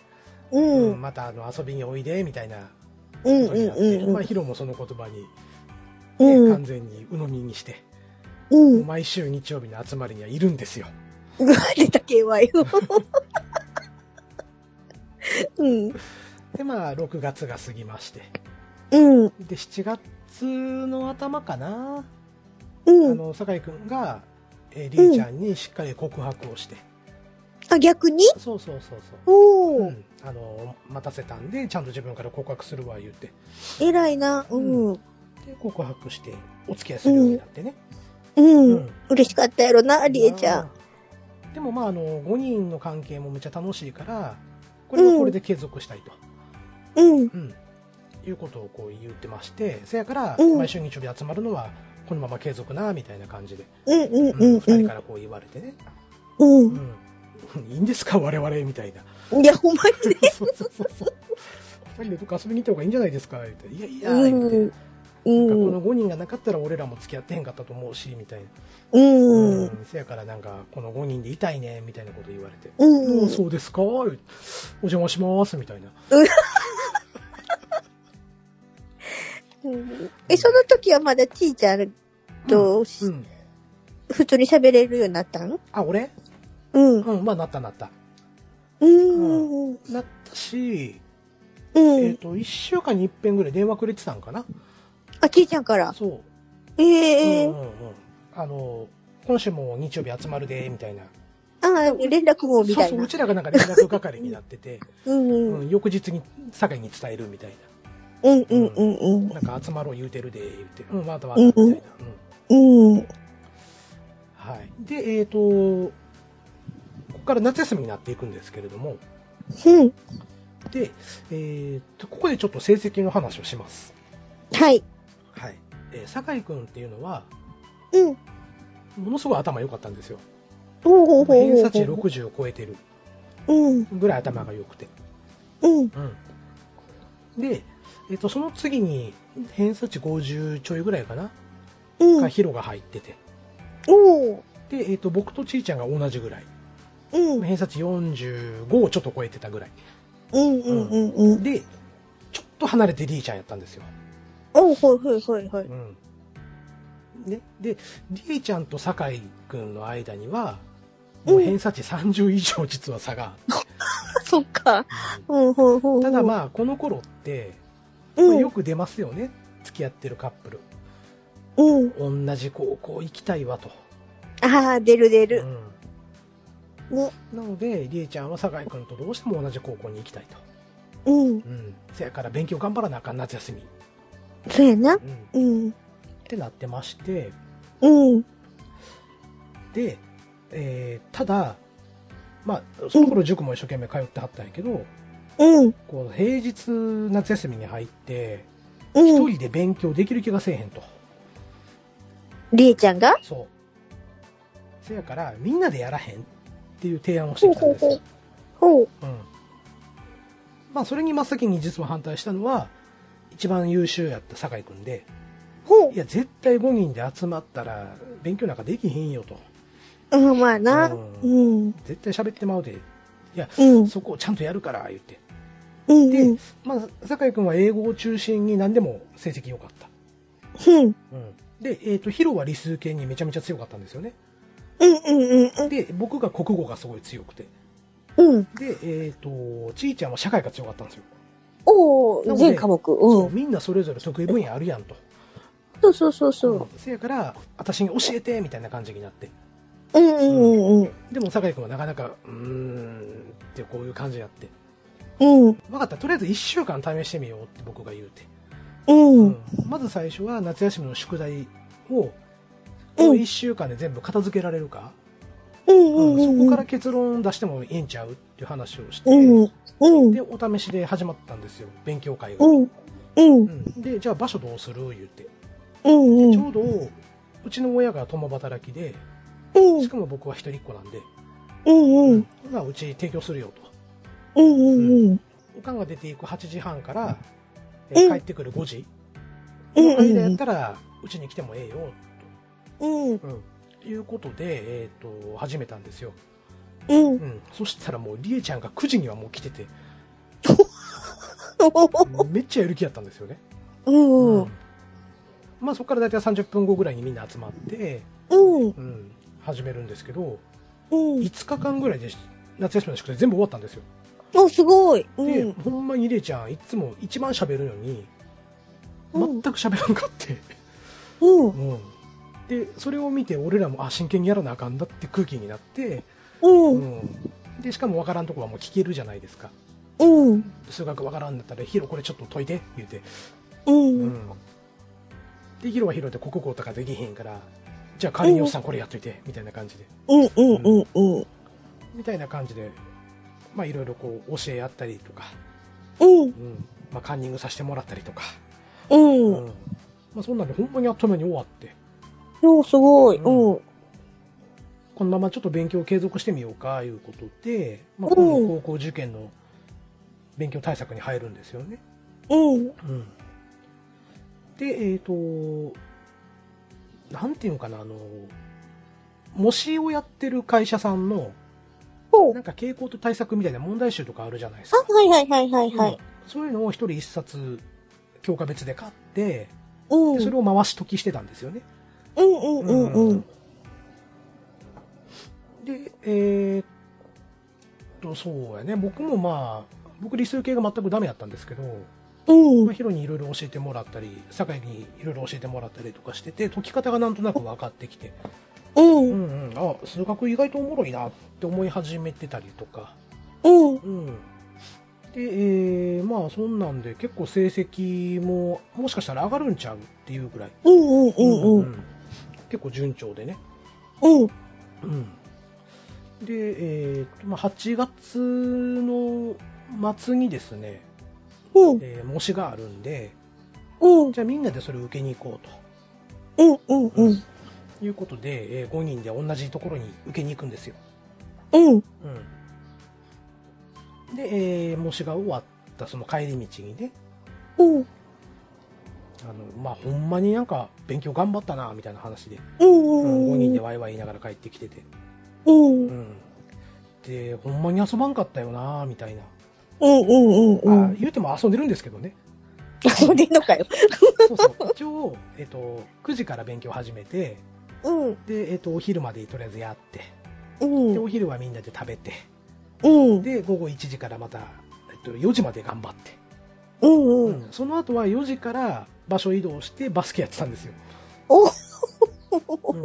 ううんん。またあの遊びにおいで、みたいなうんことになって、まあ、うんうん。ヒロもその言葉に、ねうん完全に鵜呑みにして、うん。毎週日曜日の集まりにはいるんですよ。出た KY よ。うん。で、まあ、6月が過ぎまして、うん。で、7月の頭かな、うん。あの、酒井くんが、えー、りえちゃんにしっかり告白をして、あ、逆に？そうそうそうそう。おお、うん、あの待たせたんでちゃんと自分から告白するわ言って。偉いな。うん。で告白してお付き合いするようになってね、うん。うん。嬉しかったやろな、りえちゃん。でもまああの5人の関係もめっちゃ楽しいからこれはこれで継続したいと、うん。うん。いうことをこう言ってまして。せやからうん。毎週日曜日集まるのはこのまま継続なみたいな感じで、うんうんうんうんう2人んからこう言われてね、ううん、いいんですか？我々みたいな。ん。いや、ほんまにね。そうそうそうそう。二人でどっか遊びに行った方がいいんじゃないですか？言っていやいや、ってん。うこん。の5人がなかったら俺らも付き合ってへんかったと思うし、みたいな。うん。せやからなんか、この5人でいたいね、みたいなこと言われて。うんもうそうですか？お邪魔します、みたいな。え、その時はまだちーちゃんとうん。普通に喋れるようになったん？あ、俺？うん。うん、まあなったなった。うん。うん。なったし、うん。えっと、1週間に一遍ぐらい電話くれてたんかなあ、ちーちゃんから？そう。ええうんうんうん。あの、今週も日曜日集まるで、みたいな。あ連絡網みそうそう、たいなう。ちらがなんか連絡係になってて、うんうん。うん、翌日に酒井に伝えるみたいうんうんうんうんな。なんか集まろう言うてるで、言って、うん、またまた、みたいな。うん。うん。はい。で、えっ、と、ここから夏休みになっていくんですけれども、うん。で、えっ、と、ここでちょっと成績の話をします。はい。はい。えー酒井くんっていうのは、うん。ものすごい頭良かったんですよ。ほうほう。偏差値60を超えてるうん。ぐらい頭が良くて。うん。うん。で、えっ、と、その次に、偏差値50ちょいぐらいかな、うん。がヒロが入ってて。おー。で、えっ、と、僕とちーちゃんが同じぐらい。うん。偏差値45をちょっと超えてたぐらい。うんうんうんうん。で、ちょっと離れてりーちゃんやったんですよ。おー、はいはいはいはい。うん。ね、で、りーちゃんと酒井くんの間には、もう偏差値30以上実は差が そっか。うん、ほうほう。ただあ、まあ、この頃って、まうん。あよく出ますよね。付き合ってるカップル。うん。同じ高校行きたいわと。ああ、出る出うる。ん。ね。なので、りえちゃんは酒井くんとどうしても同じ高校に行きたいと。うん。うん。せやから勉強頑張らなあかん夏休み。そうやな。うん。うん。ってなってまして、うん。で、えーただ、まあ、その頃塾も一生懸命通ってはったんやけど、うん。こう平日夏休みに入って、うん。一人で勉強できる気がせえへんと。りえちゃんが？そう。せやから、みんなでやらへんっていう提案をしてきたんですよ。ほう。うん。まあ、それに真っ先に実は反対したのは、一番優秀やった酒井くんで、ほいや、絶対5人で集まったら、勉強なんかできへんよと。う。うん、まあな。ううん。絶対喋ってまうで。いや、うん。そこをちゃんとやるから、言って。うん。でうん。まあ、酒井くんは英語を中心に何でも成績良かった。うん。うん。で、えっ、と、ヒロは理数系にめちゃめちゃ強かったんですよね。うん。うん。うん。で、僕が国語がすごい強くて。うん。で、えっ、と、ちーちゃんは社会が強かったんですよ。おー、なので全科目。そううん。みんなそれぞれ得意分野あるやんと。そうそうそうそうんせやから、私に教えて、みたいな感じになって。う。うんうんうん。でも、酒井くんはなかなか、うーん、ってこういう感じやって。うん。分かった、とりあえず1週間試してみようって僕が言うて。うん。うんまず最初は夏休みの宿題を、うんこの1週間で全部片付けられるか、うんうんうん。そこから結論出してもいいんちゃうっていう話をして、うん。うん。で、お試しで始まったんですよ、勉強会が。うん。うん。うんで、じゃあ場所どうする？言って。うん。ちょうど、うちの親が共働きで、うん。しかも僕は一人っ子なんで、うん。うん。まあ、うち提供するよと。うん。うん。おかんが出ていく8時半から、えーうん帰ってくる5時うんの間やったら、うちに来てもええよ、うん。と、うん、いうことで、えっ、と、始めたんですよ。うん。うん。そしたらもう、りえちゃんが9時にはもう来てて、めっちゃやる気やったんですよね。うん。うん。まあ、そこから大体30分後ぐらいにみんな集まって、うん。うん、始めるんですけど、うん。5日間ぐらいで夏休みの宿題全部終わったんですよ。お、すごい。うで、ん。ほんまにりえちゃん、いつも一番喋るのに、うん全く喋らんかって。うん。うん。で、それを見て、俺らも、あ、真剣にやらなあかんだって空気になって、う。うんん。で、しかもわからんとこはもう聞けるじゃないですか。うん。数学わからんだったら、ヒロこれちょっと解いて、言うて。う。うんん。で、ヒロはヒロで国語とかできへんから、じゃあ仮におっさんこれやっといて、みたいな感じで。うんうんうんうん。みたいな感じで、まあいろいろこう教え合ったりとか、うんうん。まあカンニングさせてもらったりとか、う。うんん。まあそんなんでほんまにあっという間に終わって、よう、すごい。ううん。このままちょっと勉強を継続してみようか、いうことで、まあうん今度高校受験の勉強対策に入るんですよね。うん。うん。で、えっ、と、なんていうのかな、あの、模試をやってる会社さんの、な。んか傾向と対策みたいな問題集とかあるじゃないですあ、か。はいはいはいはいはうんい。そういうのを一人一冊、教科別で買って、うん。でそれを回し解きしてたんですよね。うんうんうんうん。で、えーっと、そうやね。僕もまあ、僕理数系が全くダメだったんですけど、うんまあ、ヒロにいろいろ教えてもらったり、酒井にいろいろ教えてもらったりとかしてて、解き方がなんとなく分かってきて、う。んうんうん、あ、数学意外とおもろいなって思い始めてたりとか、う。んうん。で、えー、まあそんなんで結構成績ももしかしたら上がるんちゃうっていうぐらい、うんうんうんうん。結構順調でね。う。んうん。で、えーと、まあ8月の末にですね、う。んえー模試があるんで、う。んじゃあみんなでそれを受けに行こうと。うんうんうんいうことで、えー5人で同じところに受けに行くんですよ。うんうん。で、えー模試が終わったその帰り道にね、うんあの、まあ、ほんまになんか勉強頑張ったな、みたいな話で、うんうん、5人でうんワイワイ言いながら帰ってきてて、うんうん。で、ほんまに遊ばんかったよな、みたいな。うんうんうんあ言うても遊んでるんですけどね。遊んでんのかよ そうそう。一応、えっと、9時から勉強始めて、うん。で、えっと、お昼までとりあえずやって、うん。で、お昼はみんなで食べて、うん。で、午後1時からまた、えっと、4時まで頑張って、うんううん。んその後は4時から場所移動してバスケやってたんですよ。お。うん。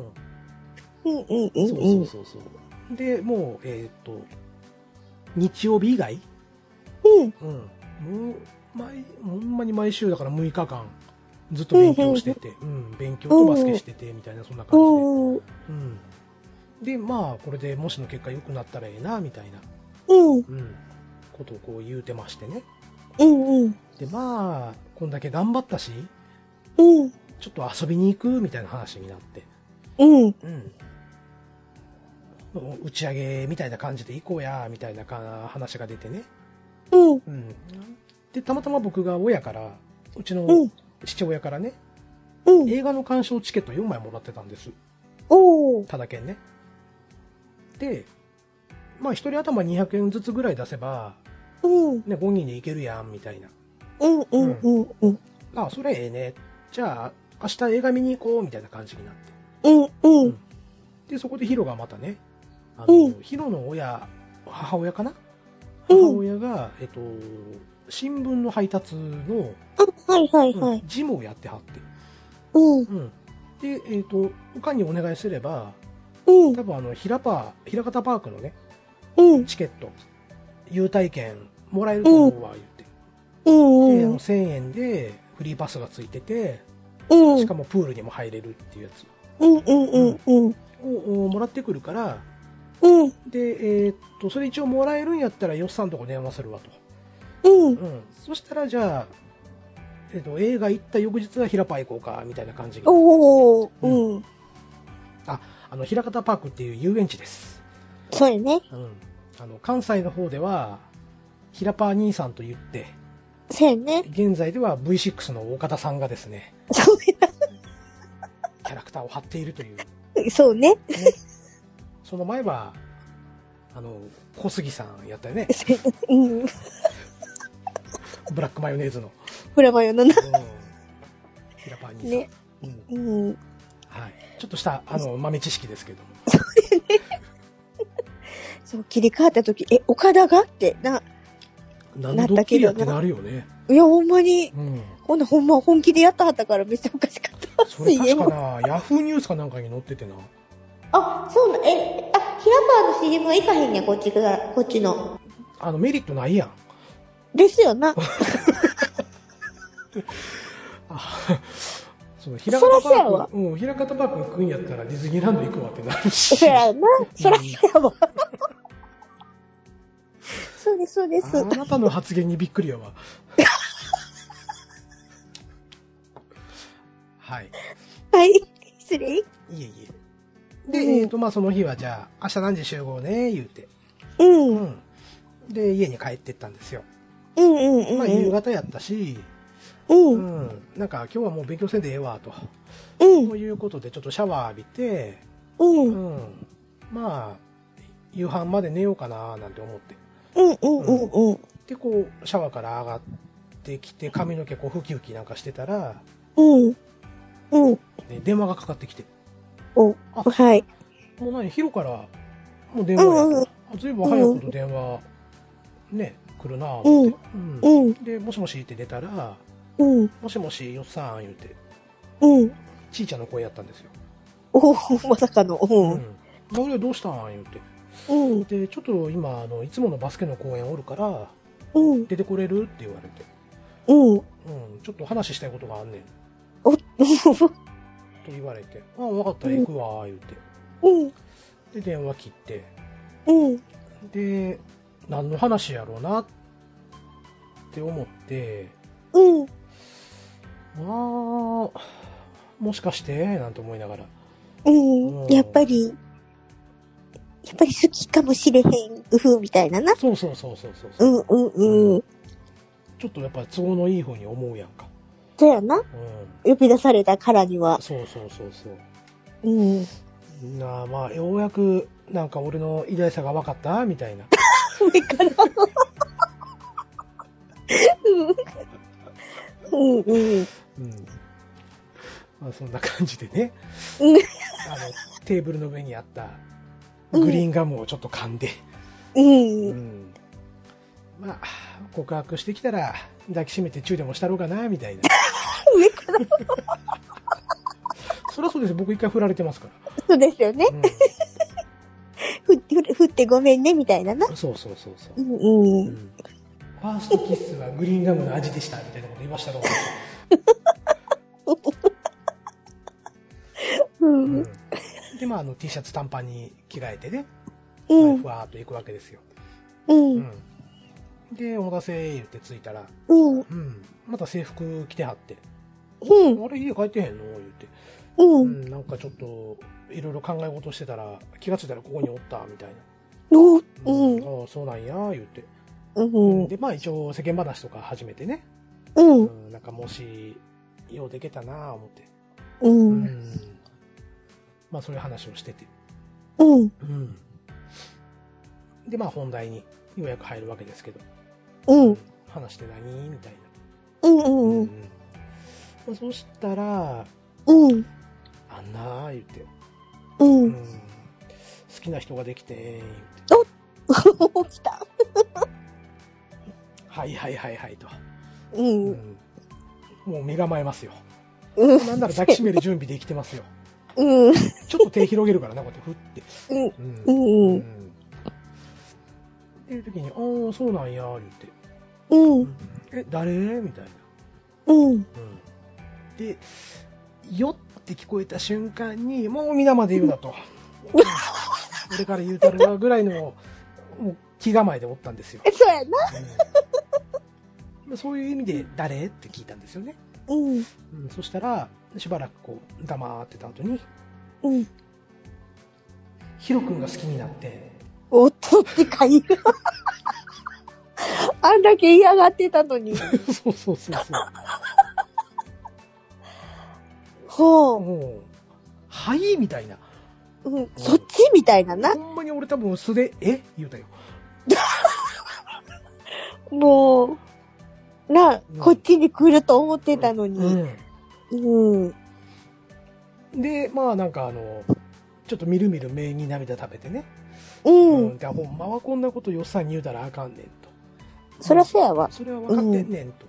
うんうんうんそうそうそうそう。で、もう、えっと、日曜日以外うん。うん。もう、毎、ほんまに毎週だから6日間、ずっと勉強してて、うん、勉強とバスケしてて、みたいな、そんな感じで。うんうん。で、まあ、これで模試の結果良くなったらええな、みたいな、うんうん、ことをこう言うてましてね。うんうんで、まあ、こんだけ頑張ったし、うんちょっと遊びに行くみたいな話になって、うんうん。打ち上げみたいな感じで行こうや、みたいなか話が出てね。うんうん。で、たまたま僕が親から、うちのうん父親からね、うん映画の鑑賞チケット4枚もらってたんです。おーただけんね。で、まあ一人頭200円ずつぐらい出せば、うんね、5人で行けるやん、みたいな。うんうんうんうんあ、それええね。じゃあ、明日映画見に行こう、みたいな感じになって。うんうんで、そこでヒロがまたね、あの、うんヒロの親、母親かな？うん母親が、えっと、新聞の配達の、あはいはいうんはい事務をやってはって。うん。うん。で、えっと、おかんにお願いすれば、うん。多分あの、ひらパー、ひらかたパークのね、うん。チケット、優待券もらえると思うわ、言って。うんで、あの、うん1000円でフリーパスがついてて、うん。しかもプールにも入れるっていうやつ。うんうんうんうん。をおもらってくるから、うん。で、えーっと、それ一応もらえるんやったら、よっさんとこ電話するわと。うん。うん。そしたら、じゃあ、えーっと、映画行った翌日は平パー行こうか、みたいな感じに。おおうん。あ、あの、平方パークっていう遊園地です。そうやね。うん。あの、関西の方では、平パー兄さんと言って、そうやね。現在では V6 の岡田さんがですね、そうキャラクターを張っているという、やそうね。その前は、あの、小杉さんやったよね。うんブラックマヨネーズの。プラマヨのなうん。平パー兄さん。ねうん。うんはい。ちょっとした、あの、豆知識ですけども。そう 切り替わった時え岡田がってな何のドッキリやってなるよね。いやほんまにうん。ほんなほんま本気でやったはったからめっちゃおかしかったそれ確かな、ヤフーニュースかなんかに載っててな。あそうなえあヒラパーの CM はいかへんねんこっちがこっちのあの、メリットないやん。ですよな あそその、平方パーク、うん、平方パーク行くんやったらディズニーランド行くわってなるし。そやな。そらそうやわ。そうです、そうです。あなたの発言にびっくりやわ。はい。はい。失礼。いえいえ。で、うんえっ、と、まあ、その日はじゃあ、明日何時集合ね、言うて。うん。うんうん。で、家に帰ってったんですよ。うんうん。まあ、夕方やったし、う。うんん。なんか、今日はもう勉強せんでええわ、と。うんと。いうことで、ちょっとシャワー浴びて、うん。うんうん。まあ、夕飯まで寝ようかな、なんて思って。うんうんうん。で、こう、シャワーから上がってきて、髪の毛こう、ふきふきなんかしてたら、うん。うん。ね、電話がかかってきて。お、あはい。もう何、昼から、もう電話やうんうんあずいぶん早いこと電話、ね、来るなぁ思って。うんうん。で、もしもしって出たら、うん。もしもし、よっさん、言うて、うん。ちいちゃんの声やったんですよ。おまさかの。う。うんん。俺どうしたん？言うて。うん。で、ちょっと今、あの、いつものバスケの公園おるから、うん。出てこれる？って言われて。うん。うん、ちょっと話したいことがあんねん。お、と言われて、あ、わかったら行くわ、言うて。うん。で、電話切って。うん。で、何の話やろうなって思って、うん。あー、もしかしてなんて思いながら。うん。やっぱり、やっぱり好きかもしれへん、うふみたいなな。そうそうそうそうそうう。んうんうん。ちょっとやっぱ都合のいい風に思うやんか。そうやな。うん。呼び出されたからには。そうそうそうそう。うん。なあまあ、ようやく、なんか俺の偉大さが分かったみたいな。上から。うんうん。うん。まあそんな感じでね。うんあの、テーブルの上にあったグリーンガムをちょっと噛んで。う。うんん。まあ、告白してきたら抱きしめてチューでもしたろうかな、みたいな。上から。そりゃそうです。僕一回振られてますから。そうですよね。ふって、ふふってごめんね、みたいなな。うん、そうそうそうそうう。んううん。ん。ファーストキスはグリーンガムの味でした、みたいなこと言いましたろうんん。で、まあ、あの、T シャツ短パンに着替えてね、うんふ。わーっと行くわけですよ。う。うんん。で、お待たせ言って着いたら、うん。うん。また制服着てはって、うん。あれ家帰ってへんの？言って。う。うんん、なんかちょっと、いろいろ考え事してたら、気がついたらここにおった、みたいな。おうん。ああ、そうなんや、言って。うん。で、まあ一応世間話とか始めてね。う。うんん、なんかもし、ようできたな思って。う。うんん。まあそういう話をしてて。うん。うん。で、まあ本題にようやく入るわけですけど。うん。話して何みたいうん。な。うん。まあ、そしたら、うん。あんなー言って。う。うんん。好きな人ができて、言って。来た。はいはいはいはいと。う。うんん。もう身構えますよ。うん。なんなら抱きしめる準備できてますよ。うん。ちょっと手広げるからな、こうやって振って。うん。うん。う。うんん。っていう時に、ああ、そうなんや、言って。うん。え、誰？みたいな。うん。うん。で、よって聞こえた瞬間に、もう皆まで言うなと。俺から言うたるわぐらいの、もう気構えでおったんですよ。そうやな。うん、そういう意味で、誰？って聞いたんですよね。うん。うん、そしたら、しばらくこう、黙ってた後に、うん。ヒロ君が好きになって、おっとってかい。あんだけ嫌がってたのに。そうそうそうそう。ほう。もう、はいみたいな。うん。そっちみたいなな。ほんまに俺多分素で、え？言うたよ。もう、なうん、こっちに来ると思ってたのに。うん。うん。で、まあなんかあの、ちょっとみるみる目に涙食べてね。う。うんでほんまはこんなことよっさんに言うたらあかんねんと。そらそうやわ。それは分かってんねんと。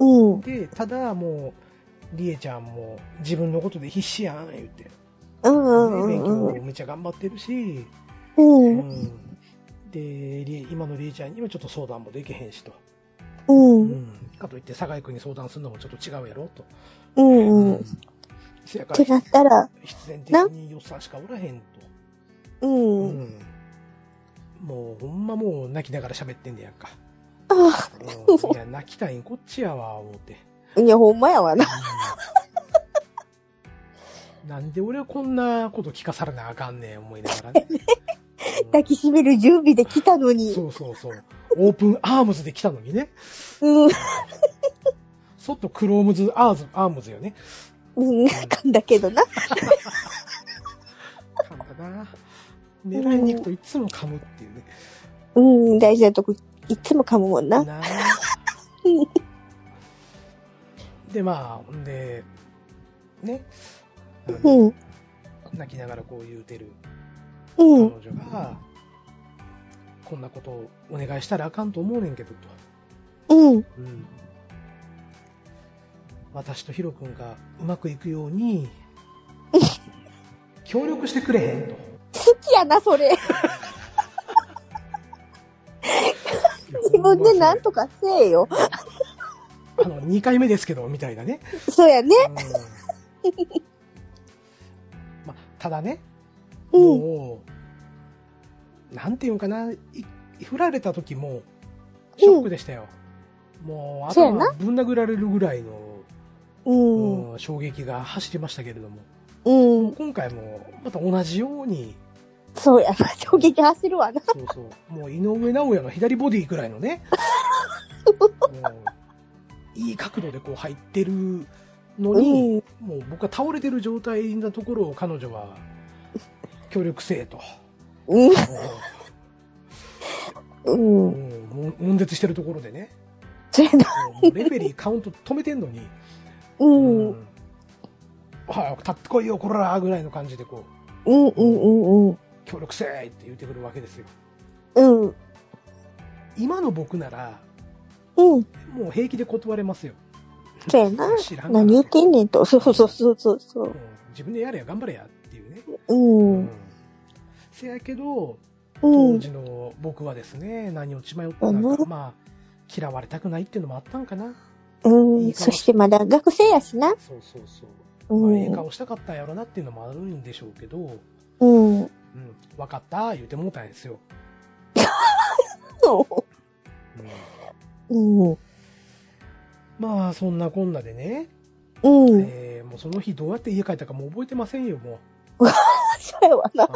うん。で、ただもう、りえちゃんも自分のことで必死やん、言って。うんうんうん。もめっちゃ頑張ってるし、う。うんん。で、今のりえちゃんにはちょっと相談もできへんしと。う。うんん。かといって、酒井君に相談するのもちょっと違うやろと。うん。うん。っせやから、ったら、必然的に予算しかおらへんと。う。うんん。もう、ほんまもう泣きながら喋ってんねやんか。あうん、いや、泣きたいんこっちやわ、思って。あ、いや、ほんまやわな。なんで俺はこんなこと聞かされなあかんねん、思いながらね。うん抱きしめる準備で来たのに。そうそうそう。 open arms で来たのにね。うん。そっと close アーズ、 arms よね。うん。噛んだけどな。噛んだな。狙いに行くといつも噛むっていうね。うん。大事なとこ、いつも噛むもんな。なあ で、まあ、ほんで、ね。うん。泣きながらこう言うてるうん。彼女が、こんなことをお願いしたらあかんと思うねんけどと。うん。うん。私とヒロ君がうまくいくように、協力してくれへんと。好きやな、それ。自分でなんとかせえよ。あの、2回目ですけど、みたいなね。そうやね。うん まあ、ただね、うん。もう、なんていうんかな、い振られた時も、ショックでしたよ。もう、そうやな頭ぶん殴られるぐらいの、うん。うん衝撃が走りましたけれども、うん。今回も、また同じように、そうやな。衝撃走るわな。そうそう、もう井上尚弥の左ボディぐらいのね、もういい角度でこう入ってるのうに、ん。もう僕は倒れてる状態なところを彼女は協力せえと。うん。もう悶絶してるところでね、そうやな。もうレフェリーカウント止めてんのに、うん。うん。早く立ってこいよ、こらーぐらいの感じでこう、うん。うん。うん。協力せえって言ってくるわけですよ。うん。今の僕なら、うん。もう平気で断れますよ。そうやな。知らん何言ってんねんと。そうそうそうそうそううん。自分でやれや頑張れやっていうね。う。うんせやけど、う当ん。時の僕はですね、何を血迷ったのか、うんまあ、嫌われたくないっていうのもあったんかな。うん。そしてまだ学生やしな。そうそうそう。まあ、うんええ。顔したかったんやろなっていうのもあるんでしょうけど、うん。うん、分かった言うてもうたんですよ。うん、うん。まあ、そんなこんなでね、うん。えーもうその日どうやって家帰ったかもう覚えてませんよ、もそう やわな。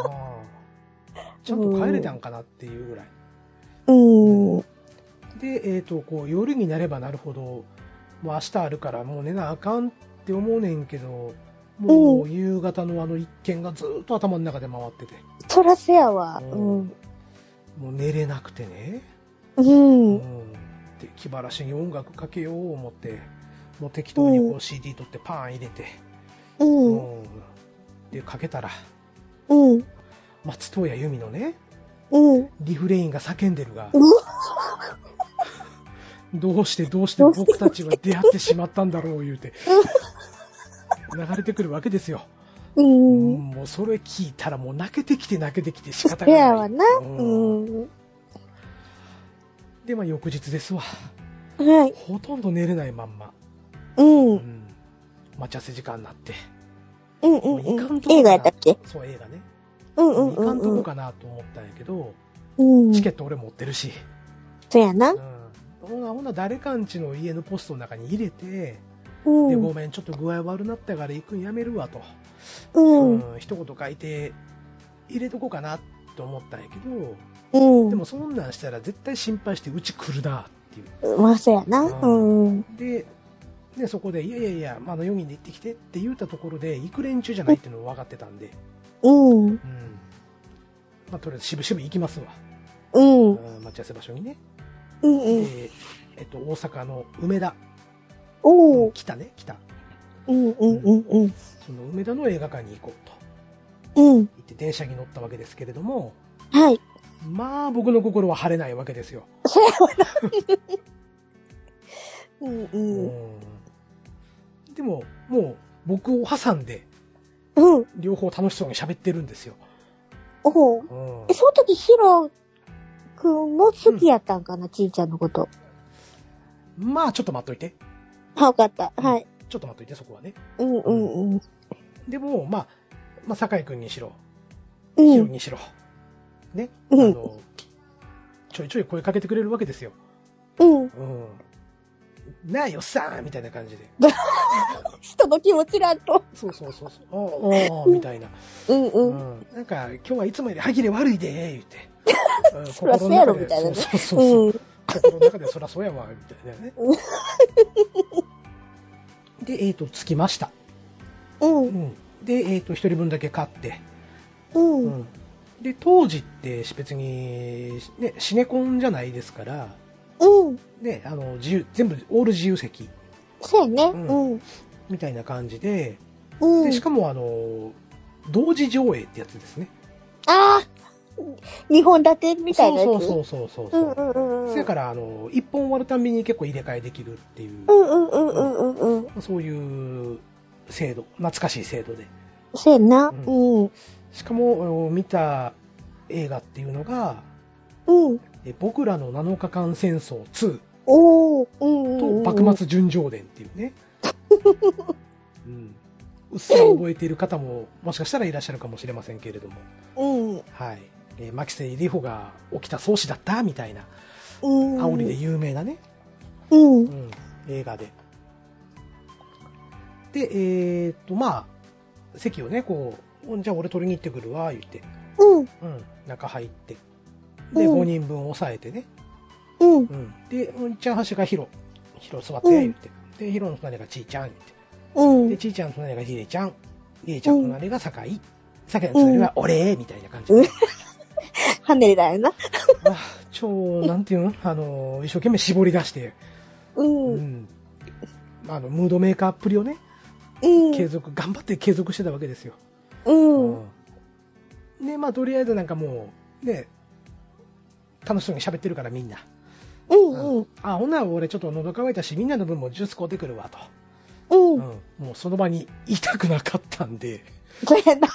ちゃんと帰れたんかなっていうぐらい。うん。で、えっ、と、こう、夜になればなるほど、もう明日あるからもう寝なあかんって思うねんけど、もう夕方のあの一件がずっと頭の中で回ってて、そらせやわ。ううんん。もう寝れなくてね、う。うんん。で、気晴らしに音楽かけよう思って、もう適当にこうう CD 取ってパーン入れて、う。うんん。で、かけたら、うん。松任谷由実のね、うん。リフレインが叫んでるが、う どうしてどうして僕たちは出会ってしまったんだろう言うて、流れてくるわけですよ。う。うんん、もうそれ聞いたらもう泣けてきて泣けてきて仕方せがない。やわな。うんうん。で、まあ翌日ですわ。はい。ほとんど寝れないまんま。う。うんん。待ち合わせ時間になって。うんうんもういかうんん。とこかな映画やったっけ？そう、映画ね。うんうんいかんとうんこかなと思ったんやけど、うん。チケット俺持ってるし。そうやなう。ん。ほな、ほな誰かんちの家のポストの中に入れて、うで、ごん。めん、ちょっと具合悪なったから行くんやめるわと。うん。うん、一言書いて入れとこうかなと思ったんやけど、うん。でもそんなんしたら絶対心配してうち来るなっていう。まあ、そうやな。うん。で、でそこで、いやいやいや、まあ、あの4人で行ってきてって言ったところで、行く連中じゃないっていうのも分かってたんで、うん。うん。まあ、とりあえず渋々行きますわ。うん。うん待ち合わせ場所にね。うん。うん。で、えっと、大阪の梅田。おー。北ね、北。うんうんうんうん。その梅田の映画館に行こうと。うん。言って電車に乗ったわけですけれども、はい。まあ僕の心は晴れないわけですよ。そな。うんう。うんんでも、もう僕を挟んで、うん。両方楽しそうに喋ってるんですよ。おううんえ、その時、ヒロくんも好きやったんかな、ちいちゃんのこと。まあちょっと待っといて。わかった。はい。ちょっと待っといて、そこはね。うんうんうん。でも、まあ、まあ、酒井くんにしろ、うん。ヒロにしろ、ね、うんあの、ちょいちょい声かけてくれるわけですよ。うん。うん。なあよっさんみたいな感じで。人の気持ちがあと。そうそうそうそう。おーおーみたいな。うんう。うんん。なんか、今日はいつもより歯切れ悪いでー、言って。うんそらそうやろみたいなねそうそうそうそう。うん。心の中でそらそうやわ、みたいなね。で、えっ、と、着きました。うん。うん。で、えっ、と、一人分だけ買って。う。うんん。で、当時って別に、ね、シネコンじゃないですから、うん。ね、あの、自由、全部、オール自由席そうやね。うんうん。みたいな感じで、うん。で、しかもあの、同時上映ってやつですね。ああ二本立てみたいな。そうそうそうそうそうう。んうんうんうん。それから、あの、一本終わるたんびに結構入れ替えできるっていう、うんうんうんうんうんうん。そういう制度、懐かしい制度で。そうやな。ううん。しかも、見た映画っていうのが、うん。え僕らの7日間戦争2おー。うんうんうん。と幕末純情伝っていうね。うん。うっすら覚えている方も、もしかしたらいらっしゃるかもしれませんけれども。うん。はい。えー牧瀬里穂が起きた創始だったみたいな、うん。煽りで有名なね、うんう。ん、映画で。で、えーっと、まあ、席をね、こう、じゃあ俺取りに行ってくるわ、言って、うん。うん、中入って。で、うん5人分抑えてね。うん。うん。で、ちゃん端がヒロ。ヒロ座って、言って。で、ヒロの隣がちーちゃん、言って。うんで、。ちーちゃんの隣がひでちゃん。ひでちゃんの隣が酒井。酒井の隣は俺、みたいな感じで。うん ハネレだよな。あ超、なんていうの？あの、一生懸命絞り出して、う。うんん。あの、ムードメーカーっぷりをね、うん。継続、頑張って継続してたわけですよ。うん。うんで、まあ、とりあえずなんかもう、ね、楽しそうに喋ってるからみんな。うん。うん。あ、ほんなら俺ちょっと喉乾いたし、みんなの分もジュース買うてくるわと。うん。うん。もうその場にいたくなかったんで、そうやな。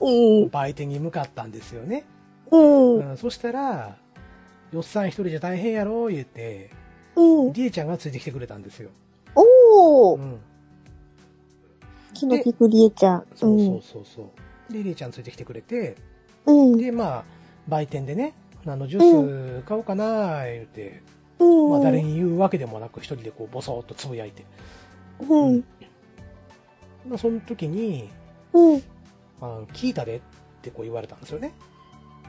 ううんん。。売店に向かったんですよね。うん。うん、そしたら、よっさん一人じゃ大変やろ、言って、うん。りえちゃんがついてきてくれたんですよ。おー。うん。気の利くりえちゃん。そうそうそうそう。で、りえちゃんついてきてくれて、うん。で、まあ、売店でね、何のジュース買おうかな、言って、うん。まあ、誰に言うわけでもなく、一人でこう、ボソーっとつぶやいて。うん。まあ、その時に、うん。あの聞いたでってこう言われたんですよね。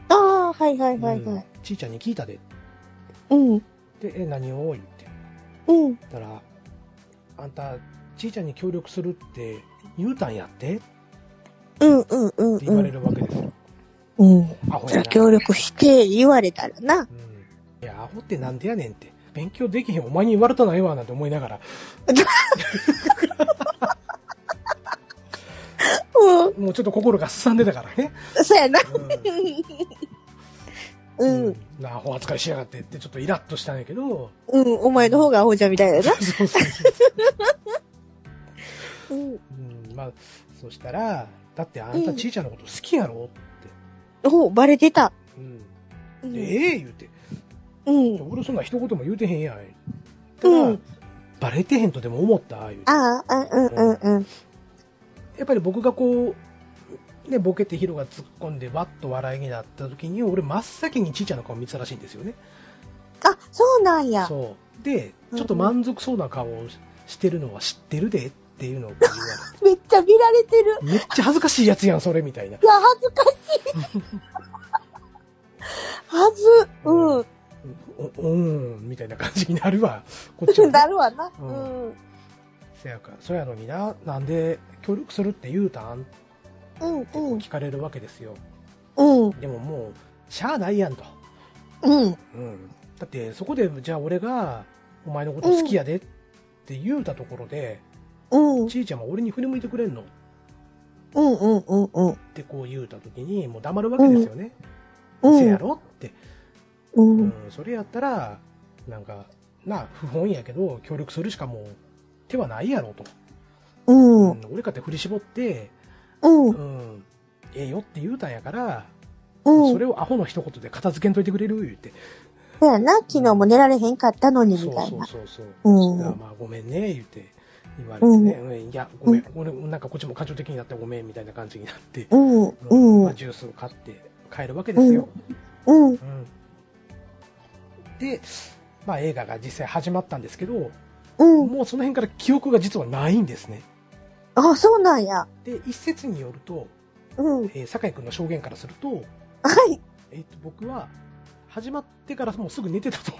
ああ、はいはいはいうんはい。ちいちゃんに聞いたで。うん。で、え、何を？言って。うん。たら、あんた、ちいちゃんに協力するって言うたんやってってうんうんうん言われうん。るわけですよ。うん。アホやな。じゃあ協力して言われたらな。うん。いや、アホってなんでやねんって。勉強できへんお前に言われたないわなんて思いながら、うもうちょっと心がすさんでたからね。ん。そうやな。う。うんん。なアホ扱いしやがってってちょっとイラッとしたんやけど、うん。お前の方がアホじゃみたいだな。そうそうそう。うん。うん、まあ、そしたら、だってあんたちいちゃんのこと好きやろおバレてた。うん。で、うん。ええ言うて。うん。俺そんな一言も言うてへんやん。ただ、うんバレてへんとでも思った言うて。ああ、うんうんうん。やっぱり僕がこう、ね、ボケてヒロが突っ込んでわっと笑いになった時に、俺真っ先にちいちゃんの顔見てたらしいんですよね。あ、そうなんや。そう。で、うんちょっと満足そうな顔をしてるのは知ってるでっていうのを言わ めっちゃ見られてる。れて、めっちゃ恥ずかしいやつやん、それ、みたいな。いや、恥ずかしい。はず。うん。お、うん、みたいな感じになるわ、こっちはね、なるわな。ううんん。せやから、そやのにな、なんで協力するって言うたん？うんうん。聞かれるわけですよ。うん。でももう、しゃあないやんと。うん。うん。だって、そこで、じゃあ俺が、お前のこと好きやでって言うたところで、うん。ちいちゃんは俺に振り向いてくれんの？っうんうんうんうん。てこう言うた時に、もう黙るわけですよね。うん。せやろって。う。うんん、それやったら、なんか、な、不本意やけど、協力するしかもう手はないやろと。うん。うん俺かって振り絞って、うん。うん、ええよって言うたんやから、うん。それをアホの一言で片付けんといてくれる言って。そうやな、昨日も寝られへんかったのに、そうみたいな。そうそうそう。うんあまあ、ごめんね、言って、言われてね、うんいや、ごめん、俺、なんかこっちも感情的になってごめん、みたいな感じになって、うん、うん、まあ、ジュースを買って帰るわけですよ。うん、うんで、まあ、映画が実際始まったんですけど、うん。もうその辺から記憶が実はないんですね。あ、そうなんや。で、一説によると、うん。えー酒井君の証言からすると、はい。えっと、僕は、始まってからもうすぐ寝てたと。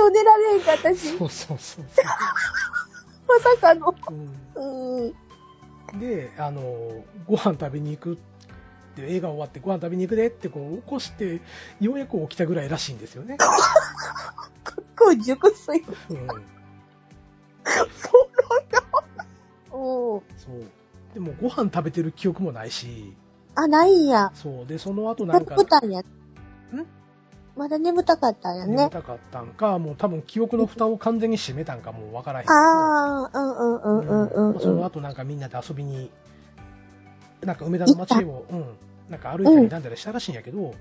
昨日寝られへんかったし、そうそうそうまさかの。そう、うん。うんで、あの、ご飯食べに行くって、映画終わってご飯食べに行くでってこう起こして、ようやく起きたぐらいらしいんですよね。こう熟睡。うん。おそう。でもご飯食べてる記憶もないし、あ、ないんや。そう。で、その後なんか眠、たんや。まだ眠たかったんやね。眠たかったんか、もう多分記憶の蓋を完全に閉めたんかもうわからへん。ああ、うんうんうんうんうんまあその後なんかみんなで遊びに、なんか梅田の街を、うん、なんか歩いたりなんだりしたらしいんやけど、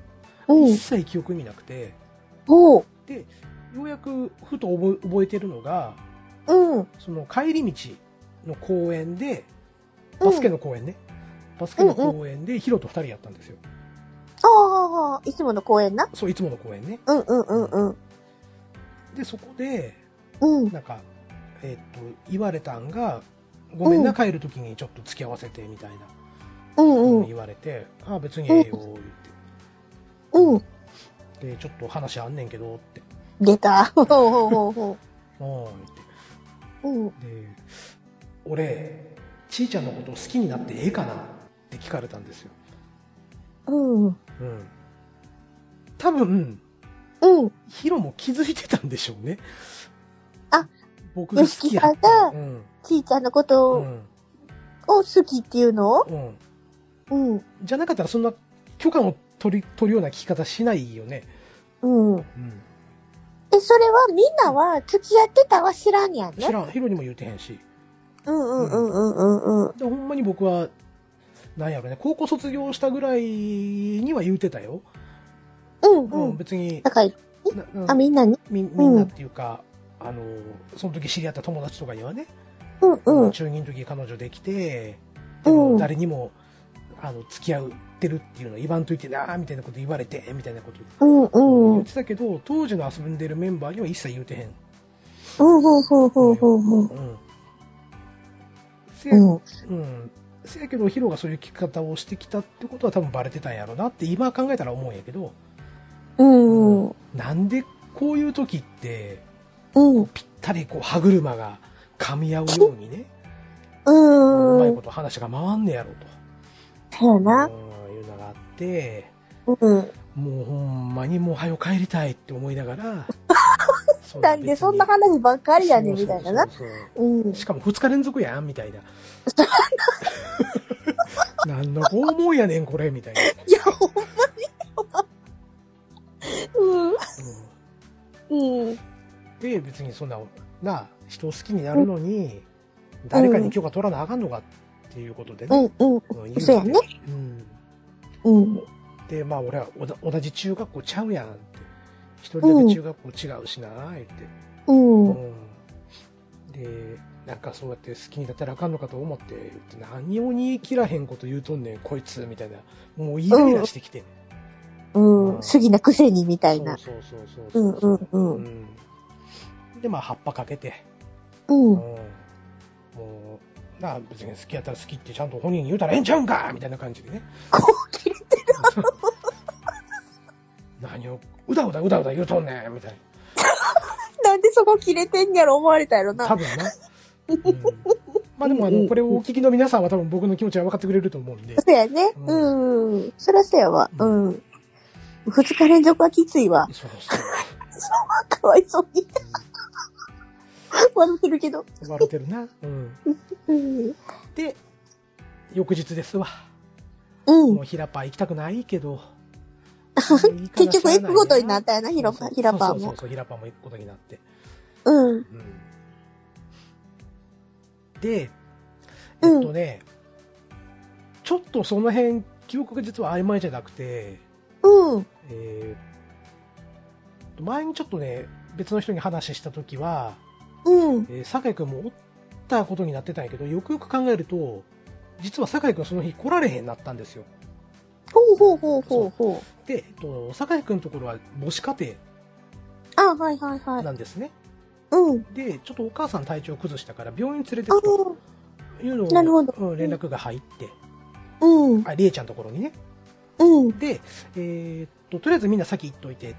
うん。うん。一切記憶になくて、おう。で、ようやくふと覚え覚えてるのが、うん。その帰り道の公園で、バスケの公園ね。バスケの公園でヒロと二人やったんですよ。ああ、いつもの公園な？そう、いつもの公園ね。うんうんうんうん。で、そこで、うん。なんか、えっと、言われたんが、ごめんな、うん帰るときにちょっと付き合わせて、みたいな。うんうん。言われて、ああ、別にええよ、言って。うん。で、ちょっと話あんねんけど、って。出た。ほうほうほうほああ、言って。う。うん。で、俺、ちーちゃんのこと好きになってええかなって聞かれたんですよ。うん。うん。多分、うん。ヒロも気づいてたんでしょうね。あ、僕が好きやさんがうん。ちーちゃんのこうとん。を好きっていうの？をうん。うん。じゃなかったらそんな許可を取り、取るような聞き方しないよね。うん。うん。え、それはみんなは付き合ってたは知らんやんね。知らん。ヒロにも言うてへんし。うんうんうんうんうんうん。で、ほんまに僕は、なんやろね、高校卒業したぐらいには言うてたよ。うんう、うんん。別に、だかあ、みんなに？みみんなっていうか、あの、その時知り合った友達とかにはね、うんうん。中2の時彼女できて、でうんも誰にも、あの、付き合ってるっていうの言わんといてな、みたいなこと言われて、みたいなことうんう言っん。てたけど、当時の遊んでるメンバーには一切言うてへん。うんほうほうほうほうほう。うん。ううん。ん。せやけど、ヒロがそういう聞き方をしてきたってことは多分バレてたんやろなって今考えたら思うんやけど、うんうん。なんでこういう時って、うん。ぴったりこう歯車が噛み合うようにね、うまうん。いこと話が回んねやろと。そうやな。うんいうのがあって、うん。もうほんまにもう早く帰りたいって思いながら、そなんでそんな話ばっかりやねんみたいなな。しかも2日連続やんみたいな。何の拷問やねんこれみたいな。いや、ほんまに。うん。うん。で、別にそんな、な、人を好きになるのに、誰かに許可取らなあかんのかっていうことでね。うん。うん。そうやねうん。うん。で、まあ俺は同じ中学校ちゃうやん。一人だけ中学校違うしな、言って。うん。うん。で、なんかそうやって好きになったらあかんのかと思って、言って何を言い切らへんこと言うとんねん、こいつ、みたいな。もうイライラしてきて。うん。好きなくせにみたいな。そうそうそうそうう。んうんうん。うんで、まあ、葉っぱかけて、うん。うんもう、なあ、別に好きやったら好きってちゃんと本人に言うたらええんちゃうんかみたいな感じでね。こう切れて 何を、うだうだうだうだ言うとんねんみたい なんでそこ切れてんやろ思われたやろな。な。多分な。うんまあでも、あの、これをお聞きの皆さんは多分僕の気持ちは分かってくれると思うんで。そうやね。うん。そらそうやわ。うん。二日連続はきついわ。そうそう。かわいそうに。笑ってるけど。笑ってるな。うん。うん。で、翌日ですわ。うんもう。ヒラパー行きたくないけど。結局行くことになったよな、ヒラパそうヒラパーも。そうそうそう、ヒラパーも行くことになって。うん。うん。で、えっとね、ちょっとその辺記憶が実は曖昧じゃなくて、うん。えー前にちょっとね、別の人に話した時は、うん。えー酒井くんもおったことになってたんやけど、よくよく考えると、実は酒井くんその日来られへんなったんですよ。ほうほうほうほうほう。で、えっと、酒井くんのところは母子家あ、はいはいはい。庭なんですね。うん。で、ちょっとお母さん体調崩したから病院連れてあくというのを、なるほどうん連絡が入って、うん。あ、りえちゃんのところにね。うん。で、えーっと、とりあえずみんな先行っといて、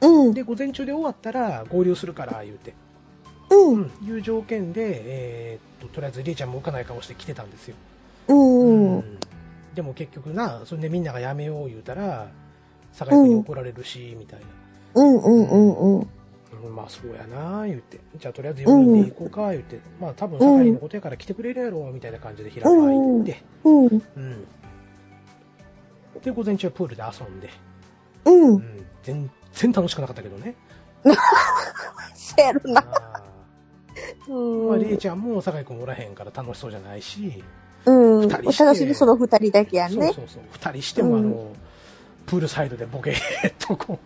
うんと。。で、午前中で終わったら合流するから、言うて。う。うんん、いう条件で、えーっと、とりあえずりえちゃんも浮かない顔して来てたんですよ。うん。うんでも結局な、それでみんながやめよう言うたら、酒井君に怒られるし、みたいな。うんうんうんうん。うんまあそうやな言って。じゃあとりあえず4人で行こうか言って。まあ多分酒井のことやから来てくれるやろ、みたいな感じで平場行って。うん。うん。で、午前中はプールで遊んで。う。うんん。全然楽しくなかったけどね。せやろな。まあ、りえん。ちゃんも酒井君おらへんから楽しそうじゃないし。うん。お楽しみその二人だけやんね。そうそうそう。二人してもあの、プールサイドでボケーっとこ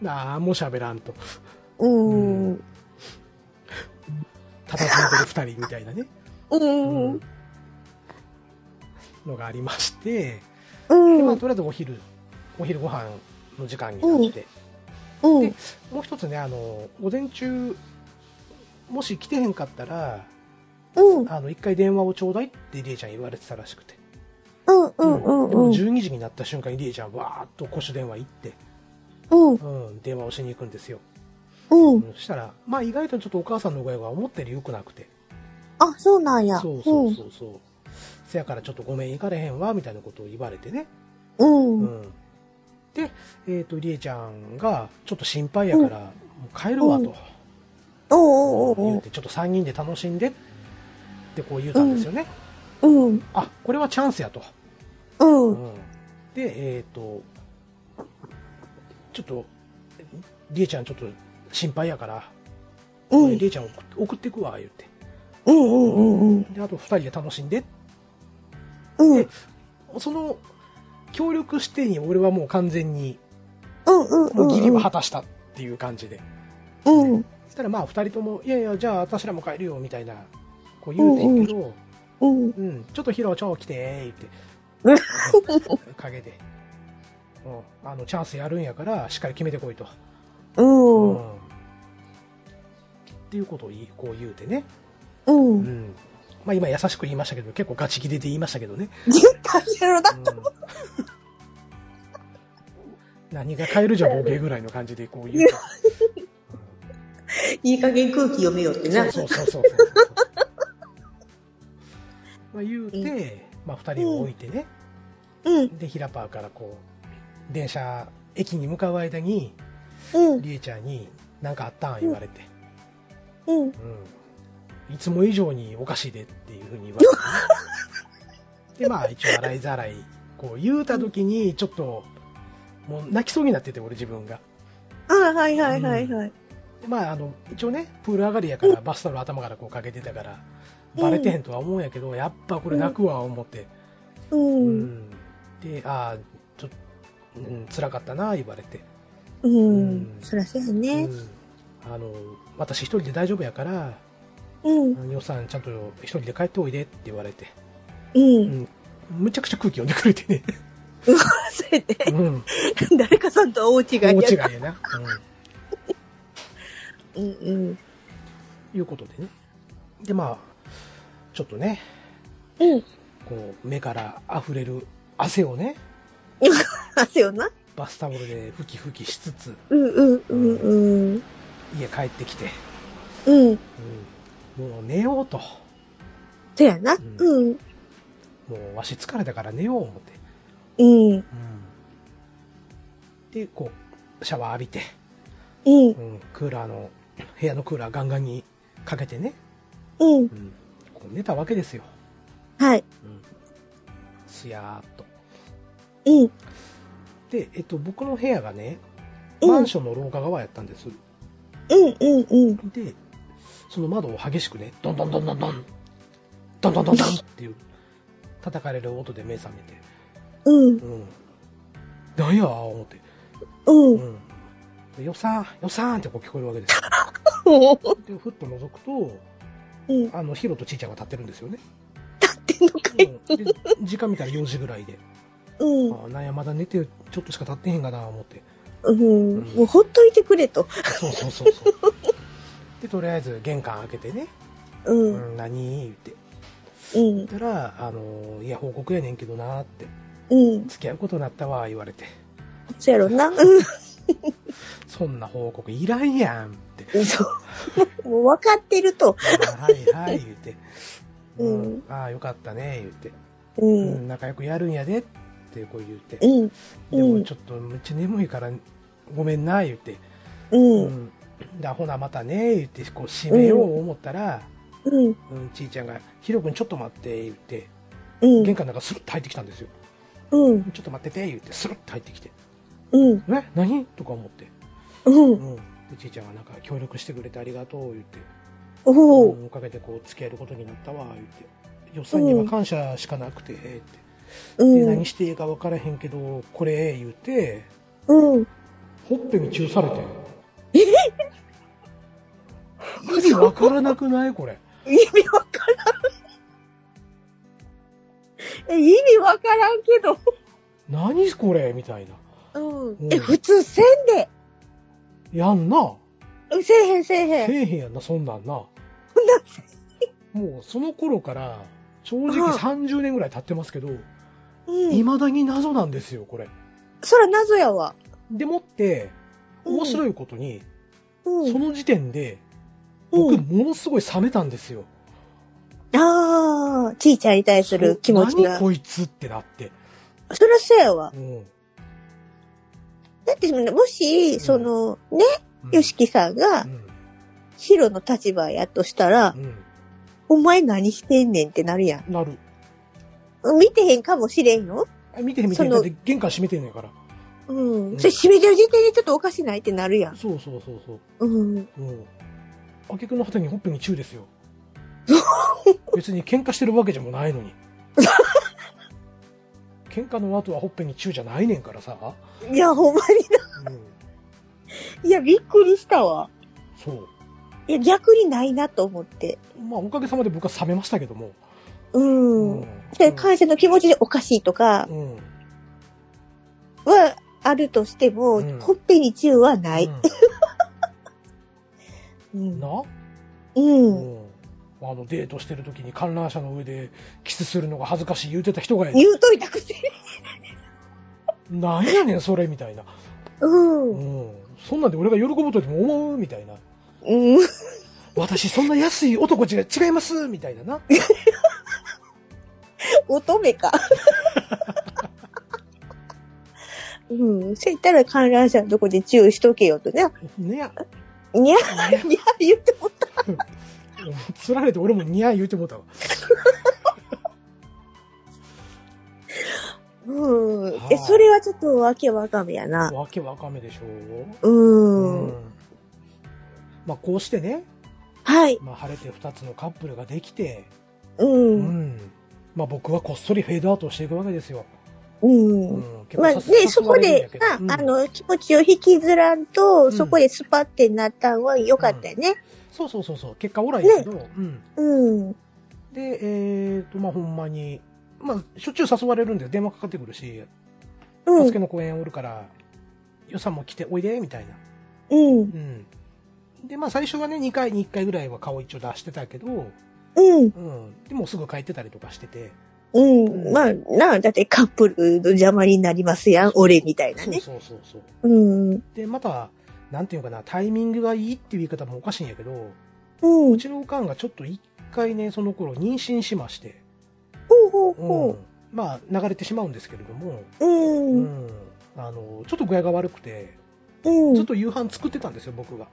う。なあ、もう喋らんと。うん。うん。たたずんでる二人みたいなね。うん。のがありまして、うん。でまあ、とりあえずお昼、お昼ご飯の時間になって、うん。でもう一つね、あの、午前中、もし来てへんかったら、うん。あの、一回電話をちょうだいってりえちゃん言われてたらしくて。うん。うん。うん。でもうん。12時になった瞬間にりえちゃんわーっと公衆電話行って、うん。うん、電話をしに行くんですよ。うん。そしたら、まあ意外とちょっとお母さんの具合が思ったより良くなくて。あ、そうなんや。そうそうそうそう。せやからちょっとごめん行かれへんわ、みたいなことを言われてね。うん。うん。うん。で、えっ、と、りえちゃんが、ちょっと心配やから、もう帰るわと、おうおうおう言って、ちょっと3人で楽しんでってこう言うたんですよね。うん。あ、これはチャンスやと。うん。うん。で、えっ、と、ちょっと、りえちゃんちょっと心配やから、うん。りえちゃん送って送ってくわ、言って。うんうんうんうん。で、あと2人で楽しんで。うん。で、その、協力してに俺はもう完全に、うんうんうん。もう義理は果たしたっていう感じで。うん。そしたらまあ2人とも、いやいや、じゃあ私らも帰るよ、みたいな、こう言うてんけど、うん。うん、ちょっとヒロ超来て、言って。陰で。うん、あの、チャンスやるんやから、しっかり決めてこいと。うん。うんっていうことを言いこう言うてね。う。うんん。まあ今優しく言いましたけど、結構ガチ切れで言いましたけどね。大変やろな。うん何が変えるじゃボケぐらいの感じでこう言うと。いい加減空気読めよってな。そうそうそうそう。まあ言うて、まあ二人を置いてね。うん。で、ヒラパーからこう、電車、駅に向かう間に、うん。りえちゃんに、なんかあったん言われて。うん。うん。いつも以上におかしいでっていうふうに言われて、ね。で、まあ一応洗いざらい、こう言うた時に、ちょっと、もう泣きそうになってて、俺自分が。あはいはいはいはい。でまああの、一応ね、プール上がりやから、バスタオル頭からこうかけてたから、バレてへんとは思うんやけど、やっぱこれ泣くわ、思って。う。うんん。で、ああ、ちょっと、うん、辛かったな、言われて。うん。そらそうやうね。ん。あの、私一人で大丈夫やから、うん。ニオさんちゃんと一人で帰っておいでって言われて。う。うんん。むちゃくちゃ空気読んでくれてね。そうやね。うん。誰かさんとは大違いや大違いな。やな。うん。うんうん。いうことでね。で、まあ、ちょっとね、うん。こう、目から溢れる汗をね、汗よな。バスタオルで拭き拭きしつつ、うんうんうんうん。家帰ってきて、うん。うん、もう寝ようと。そうやな。うん。もうわし疲れたから寝よう思って。うん。うん。で、こう、シャワー浴びて、うん。うん、クーラーの、部屋のクーラーガンガンにかけてね、うん。うん、こたわけですよ。はい。うん。すやーっと。うん。で、えっと、僕の部屋がね、うんマンションの廊下側やったんです。うんうんうん。で、その窓を激しくね、ドンドンドンドンドン、ドンドンドンドンっていう叩かれる音で目覚めて。うん。うん。なんや思って。うん。うん。で、よさん、よさんってこう聞こえるわけですよ。で、ふっと覗くと、うん。あの、ヒロとちいちゃんが立ってるんですよね。立ってんのかい。うん、で、時間見たら4時ぐらいで。うん。あなんや、まだ寝てちょっとしか経ってへんかな思って。うん。もうほっといてくれと。そうそうそうそう。で、とりあえず玄関開けてね、う。うんん、何言って。うん言っ。たら、あの、いや、報告やねんけどなって、うん。付き合うことになったわ、言われて。そうやろな。うん。そんな報告いらんやん。そう。もう分かってると。あはいはい、言って。うんああ、よかったね、言って。う。うんん、仲良くやるんやでってこう言って。うん。でもちょっとめっちゃ眠いからごめんな、言って。う。うんん。で、ほなまたね、言って、こう閉めよう思ったら、うん。うん、ちいちゃんが、ヒロ君ちょっと待って、言って、うん。玄関の中スルッと入ってきたんですよ。うん。ちょっと待ってて、言って、スルッと入ってきて。うん。え？何？とか思って。うん。うん。で、ちいちゃんがなんか協力してくれてありがとう、言って。おお。かげでこう付き合えることになったわ、言って。よっさんには感謝しかなくて、って。うで、ん何。していいか分からへんけど、これ、言って、うん。ほっぺにチューされて。え？意味分からなくないこれ。意味わからん。え、意味わからんけど。何これ？みたいな。うんうん。え、普通せんで。やんな。うんせえへんせえせへん。えへんやんな、そんなんな。もうその頃から、正直うん30年ぐらい経ってますけど、うん。未だに謎なんですよ、これ。そら謎やわ。でもって、うん面白いことに、うん。その時点で、僕、うんものすごい冷めたんですよ。ああ、ちいちゃんに対する気持ちが何。こいつってなって。そらそうやわ。うん。だって、もし、その、ね、うんよしきさんがう、ん。ヒロの立場やとしたらう、ん。お前何してんねんってなるやん。なる。見てへんかもしれんよ。あ見て見て、そのだって玄関閉めてんねんから。うん。うんそれ閉めてる時点でちょっとおかしないってなるやん。そうそうそうそう。うん。うん。あげくの果てにほっぺにチューですよ。別に喧嘩してるわけじゃもないのに。喧嘩の後はほっぺにチューじゃないねんからさ。いや、ほんまにな。うん。いや、びっくりしたわ。そう。いや、逆にないなと思って。まあ、おかげさまで僕は冷めましたけども。うん。うんで、感謝の気持ちでおかしいとかうん。はあるとしても、うんほっぺにチューはない。う うんん。な？う。うんん。あの、デートしてる時に観覧車の上でキスするのが恥ずかしい言うてた人が、言うといたくて。なんやねん、それ、みたいな。うん。うん。そんなんで俺が喜ぶとでも思うみたいな。うん。私そんな安い男違い違いますみたいなな。乙女か。うん。そう言ったら観覧車のとこでチューしとけよとね。ねや。にゃ、にゃ、言っても つられて俺もにゃ言うてもうたわ。うん。はいえ、それはちょっとわけわかめやな。わけわかめでしう。ょうんまあこうしてね、はい。まあ晴れて二つのカップルができて、う。うんん。まあ僕はこっそりフェードアウトしていくわけですよ。うん。うん。まあね、そこで、ああ、の、気持ちを引きずらんと、んそこでスパってなったんは良かったよね。そうそうそうそう、結果オーライだけど、うん。うん。で、えーと、まあほんまに、まあしょっちゅう誘われるんで電話かかってくるし、うん助け。の公園おるから、予算も来ておいで、みたいな。うん。うん。で、まあ最初はね、2回に1回ぐらいは顔一応出してたけど、うん。うん。でもうすぐ帰ってたりとかしてて、うん。まあ、なあ、だってカップルの邪魔になりますやん、俺みたいなそうね。そうそうそう。うん。で、また、なんていうかな、タイミングがいいっていう言い方もおかしいんやけど、うん。うちのおかんがちょっと一回ね、その頃妊娠しまして、ほうほうう。まあ流れてしまうんですけれども、う。んん。あの、ちょっと具合が悪くて、うん。ずっと夕飯作ってたんですよ、僕が。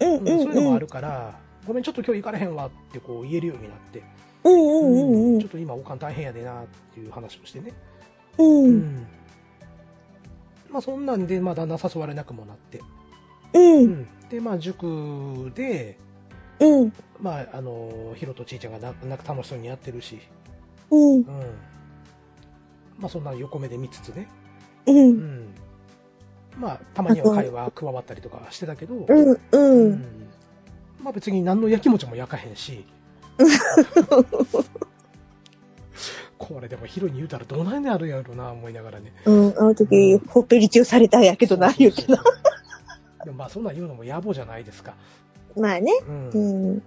うん。うん。うん、そういうのもあるから、ごめん、ちょっと今日行かれへんわってこう言えるようになって、うん。ちょっ。と今おかん大変やでなっていう話をしてね。う。うんん。まあそんなんで、まあ旦那誘われなくもなって。う。うんん。で、まあ塾で、うん。まああの、ヒロとちいちゃんがななんか楽しそうにやってるし、うん。うん。まあそんな横目で見つつね。う。うんん。まあ、たまには会話加わったりとかしてたけど、うん。う。うんんまあ別に何の焼き餅も焼かへんし。これでもヒロに言うたらどないにあるやろな、思いながらね。うん。あの時、ほっぺりチューされたんやけどな、言うけど。でもまあそんなん言うのも野暮じゃないですか。まあね。うん。うん。で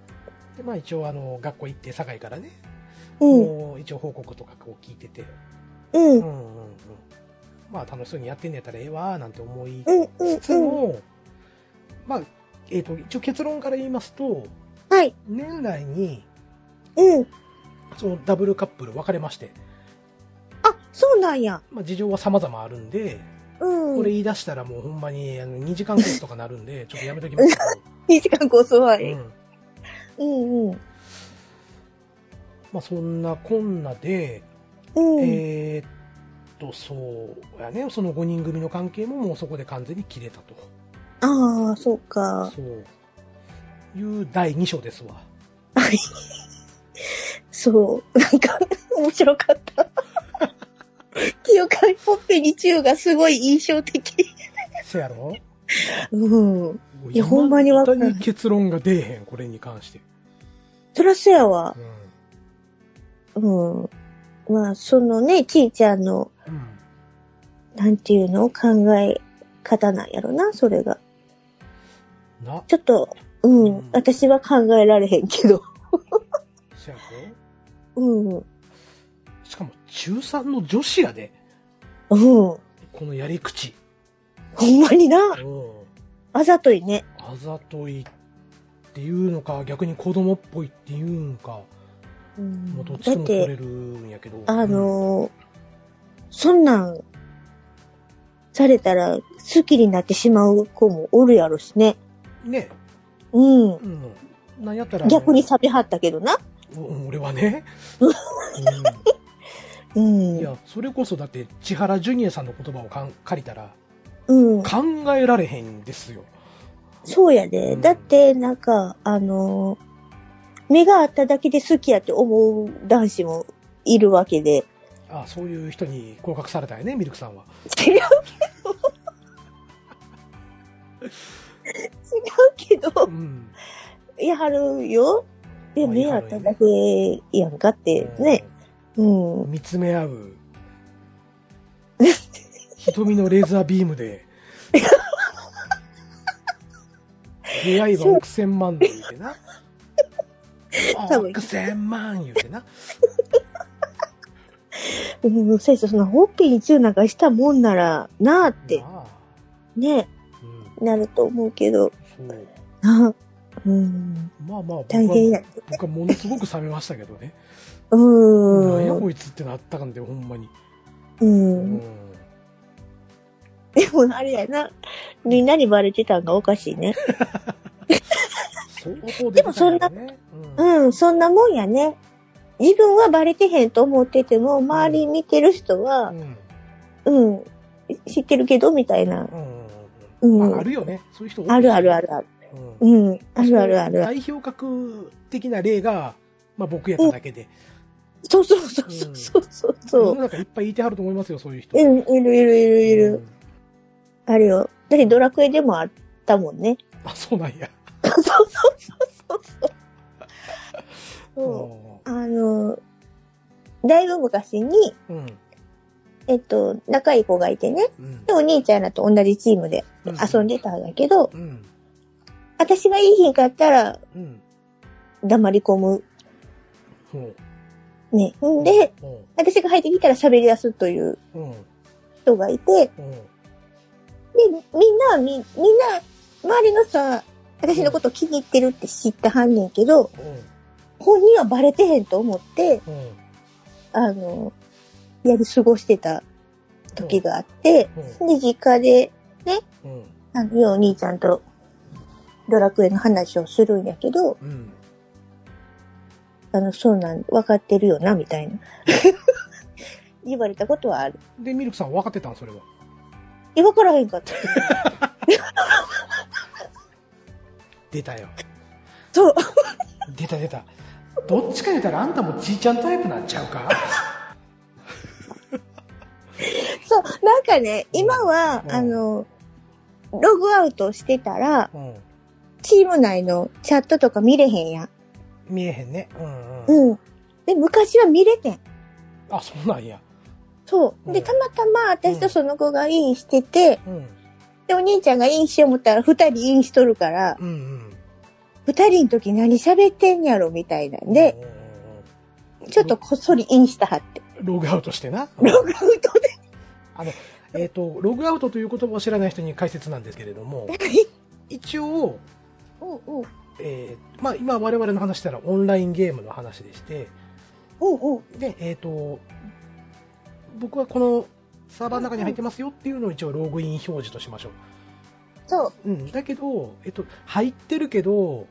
まあ一応あの、学校行って堺からね、うん。もう一応報告とかこう聞いてて、うん。うんうんうん。まあ楽しそうにやってんねやったらええわーなんて思いうん。うん。つつも、まあ、えっ、と、一応結論から言いますと、はい。年内に、うん。そのダブルカップル分かれまして、あ、そうなんや。まあ事情は様々あるんで、うん。これ言い出したらもうほんまにあの2時間コースとかなるんで、ちょっとやめときます2時間こそはけい。ど、うん。うん。うん。まあそんなこんなで、うん。えーっと、そうやね、その5人組の関係ももうそこで完全に切れたと。ああ、そうか。そう。いう第2章ですわ。そう。なんか、面白かった。清香ほっぺにチューがすごい印象的。せやろ？うん。いやほんまにわかんない未だに結論が出えへん、これに関して。そらそうやわう。うん。まあ、そのね、ちいちゃんの、ん。うん。なんていうの？考え方なんやろな、それが。な、ちょっと、うん、うん私は考えられへんけど。せやうん。うん。中3の女子やで、ほこのやり口。んまにな。うん。あざといね。あざといっていうのか、逆に子供っぽいっていうんか、うんもうどっちだって、とも取れるんやけど。あのーそんなん、されたら好きになってしまう子もおるやろしね。うん、ね、うん。うん。なんやったら、逆に錆びはったけどな。お俺はね。ううん、ん。いや、それこそだって、千原ジュニアさんの言葉をかん借りたら、うん。考えられへんですよ。そうやで。うんだって、なんか、あのー目があっただけで好きやって思う男子もいるわけで。あそういう人に合格されたよね、ミルクさんは。違うけど。違うけどう、ん。やはるよ。で、あ目あっただけやんかってね。うん。見つめ合う。瞳のレーザービームで。出会いは億千万で言うてな。億千万言うてな。うん、そうやそのホッピーにチューなんかしたもんなら、なあって、まあね、うん、なると思うけど。なあ、うん、まあまあ僕大変やは、僕はものすごく冷めましたけどね。うなんやん、こいつってなったかんで、ほんまに。う。うんん。でもあれやな、みんなにバレてたんがおかしいね。相当出てたんやろね。うん。うん、そんなもんやね。自分はバレてへんと思ってても、周り見てる人はう、ん。うん、知ってるけど、みたいな。うん。うん。まあ、あるよね。そういう人あるあるあるある。うん。うん、あるあるある。代表格的な例が、まあ僕やっただけで。そうそうそうそうそうそう世そう。の中いっぱいいてはると思いますよ、そういう人。うん、いるいるいるいる。うんあるよ。だってドラクエでもあったもんね。あ、そうなんや。そ うそうそうそうそう。あの、だいぶ昔に、ーうん。えっと、仲いい子がいてね。うんで、お兄ちゃんらと同じチームでうん遊んでたんだけど、うん。私がいい日んかったらうん。黙り込む。ほね。んうで、、ほ私が入ってきたら喋り出すというううん。人がいて、うん。で、みんな、み、みんな、周りのさ、私のこと気に入ってるって知ったはんねんけど、本人はバレてへんと思って、うん。うん。あの、やり過ごしてた時があって、うん。で、実家で、うん。あの、ようお兄ちゃんとドラクエの話をするんやけど、うん。あの、そうなん、分かってるよな、みたいな。言われたことはある。で、ミルクさん分かってたんそれは。え、分からへんかった。出たよ。そう。出た出た。どっちか言うたらあんたもじいちゃんタイプなんちゃうか？なんかね、今は、うんあの、ログアウトしてたら、うん。チーム内のチャットとか見れへんやん。見えへんね。うんうん。うん。で、昔は見れてん。あ、そうなんや。そう。で、うんたまたま私とその子がインしてて、うん。で、お兄ちゃんがインしよう思ったら二人インしとるから、うんうん。二人の時何喋ってんやろみたいなんで、うんちょっとこっそりインしたはって。ログアウトしてな。ログアウトで。あの、えっ、と、ログアウトという言葉を知らない人に解説なんですけれども、一応、うんうん。えーまあ今我々の話したらオンラインゲームの話でして、うんうん。で、えっ、と、僕はこのサーバーの中に入ってますよっていうのを一応ログイン表示としましょそう。う。うん。だけど、えっ、と、入ってるけど、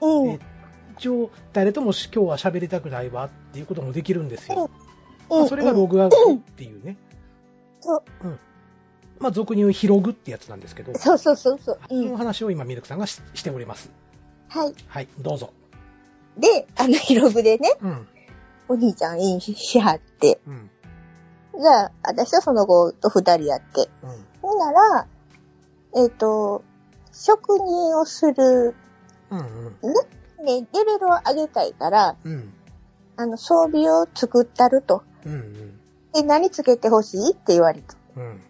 うん。え一応誰ともし今日は喋りたくないわっていうこともできるんですよ。まうんあそれがログアウトっていうね。そう。まあ俗に言うヒログってやつなんですけど、そうそうそうそう。の話を今ミルクさんがししております。はい。はい、どうぞ。で、あの、ヒログでね、うん。お兄ちゃんインしはって、うん。じゃあ、私とその子と二人やって。うん。ほんなら、えっ、と、職人をする、うん。うん。ね、レベルを上げたいから、うん。あの、装備を作ったると。うん。うん。で、何つけてほしいって言われた。うん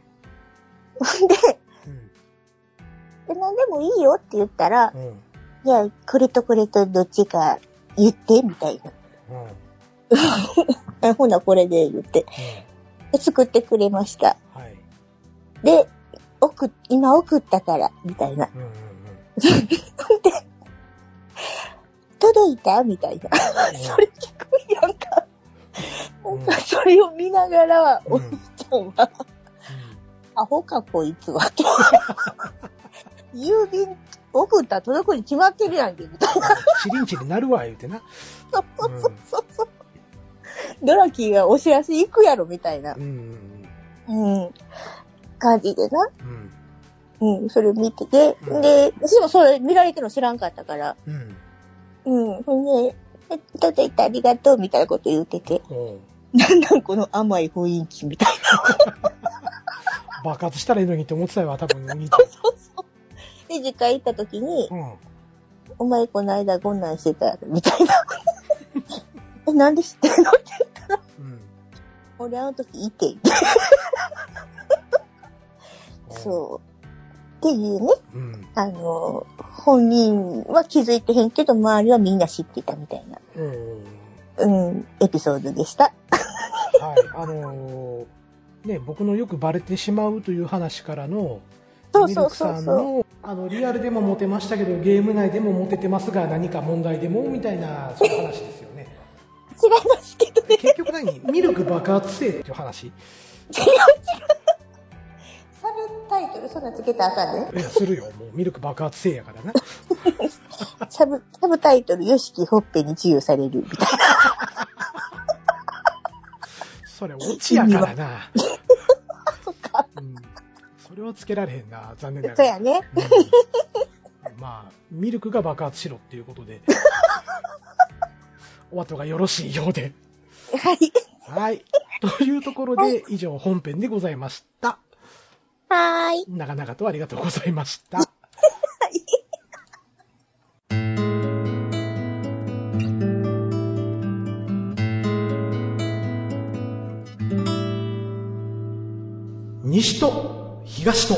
で、うん。で何でもいいよって言ったら、うん。じゃあ、これとこれとどっちか言って、みたいな。うん。あ ほな、これで言って。で作ってくれました。はい。で、送っ、今送ったから、みたいな。うん。うん。届いた？みたいな。それ聞くやんか。なんか、それを見ながら、うんお兄ちゃんは、アホかこいつは、と。郵便送ったら届くに決まってるやんけ、みたいな。チリンチリなるわ、言うてな。そうそうそう。ドラキーがお知らせ行くやろ、みたいなう。ん。うん。うん。感じでな。うん。うん、それ見てて。うんで、私もそれ見られてるの知らんかったから。うん。うん。ほんで、え届いてありがとう、みたいなこと言ってて。なんなんこの甘い雰囲気みたい 爆発したらいいのにって思ってたよ、多分、兄ちな。そうそう。で、実家行った時に。うん。お前この間こんなんしてたやろ、みたいな。え、なんで知ってんの？って言ったら、うん。俺あの時いて。そう。っていうね、う。うん。あの、本人は気づいてへんけど、周りはみんな知ってたみたいな、うん。うん、エピソードでした。はい。あのーね、僕のよくバレてしまうという話からの、そうそうそうそうあの、リアルでもモテましたけど、ゲーム内でもモテてますが、何か問題でもみたいな、そういう話ですよね。違いますけどね。結局何？ミルク爆発性っていう話？違う違う。サブタイトルそんなんつけたらあかんね。いや、するよ。もうミルク爆発性やからな。サブ、サブタイトル、よしきほっぺに自由される、みたいそれ、オチやからな。うん。それはつけられへんな。残念なな。がら。そうやね。うんまあ、ミルクが爆発しろっていうことで、お後がよろしいようで。はい。はい。というところで、以上本編でございました。はーい。長々とありがとうございました。西と東と。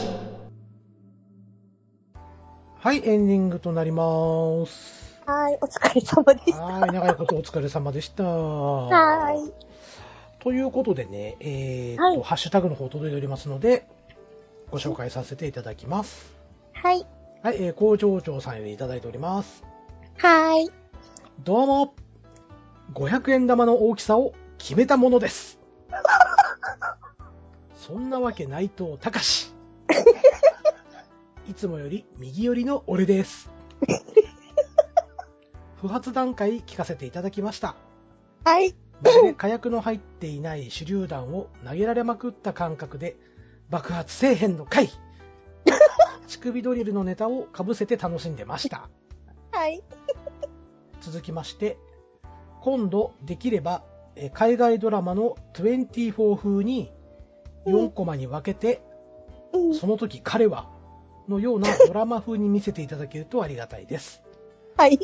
はい、エンディングとなります。はーい。お疲れ様でした。はい、長いことお疲れ様でした。はい。ということでね、えーっと、はいハッシュタグの方届いておりますので、ご紹介させていただきます。はい。はい、えー、工場長さんよりいただいております。はーい。どうも !500 円玉の大きさを決めたものです。そんなわけないと、たかし。いつもより右寄りの俺です。不発段階聞かせていただきました。はい。まるで火薬の入っていない手榴弾を投げられまくった感覚で爆発せえへんのかい 乳首ドリルのネタを被せて楽しんでました。はい。続きまして、今度できればえー海外ドラマの24風に4コマに分けて、うん。その時彼は、のようなドラマ風に見せていただけるとありがたいです。はい。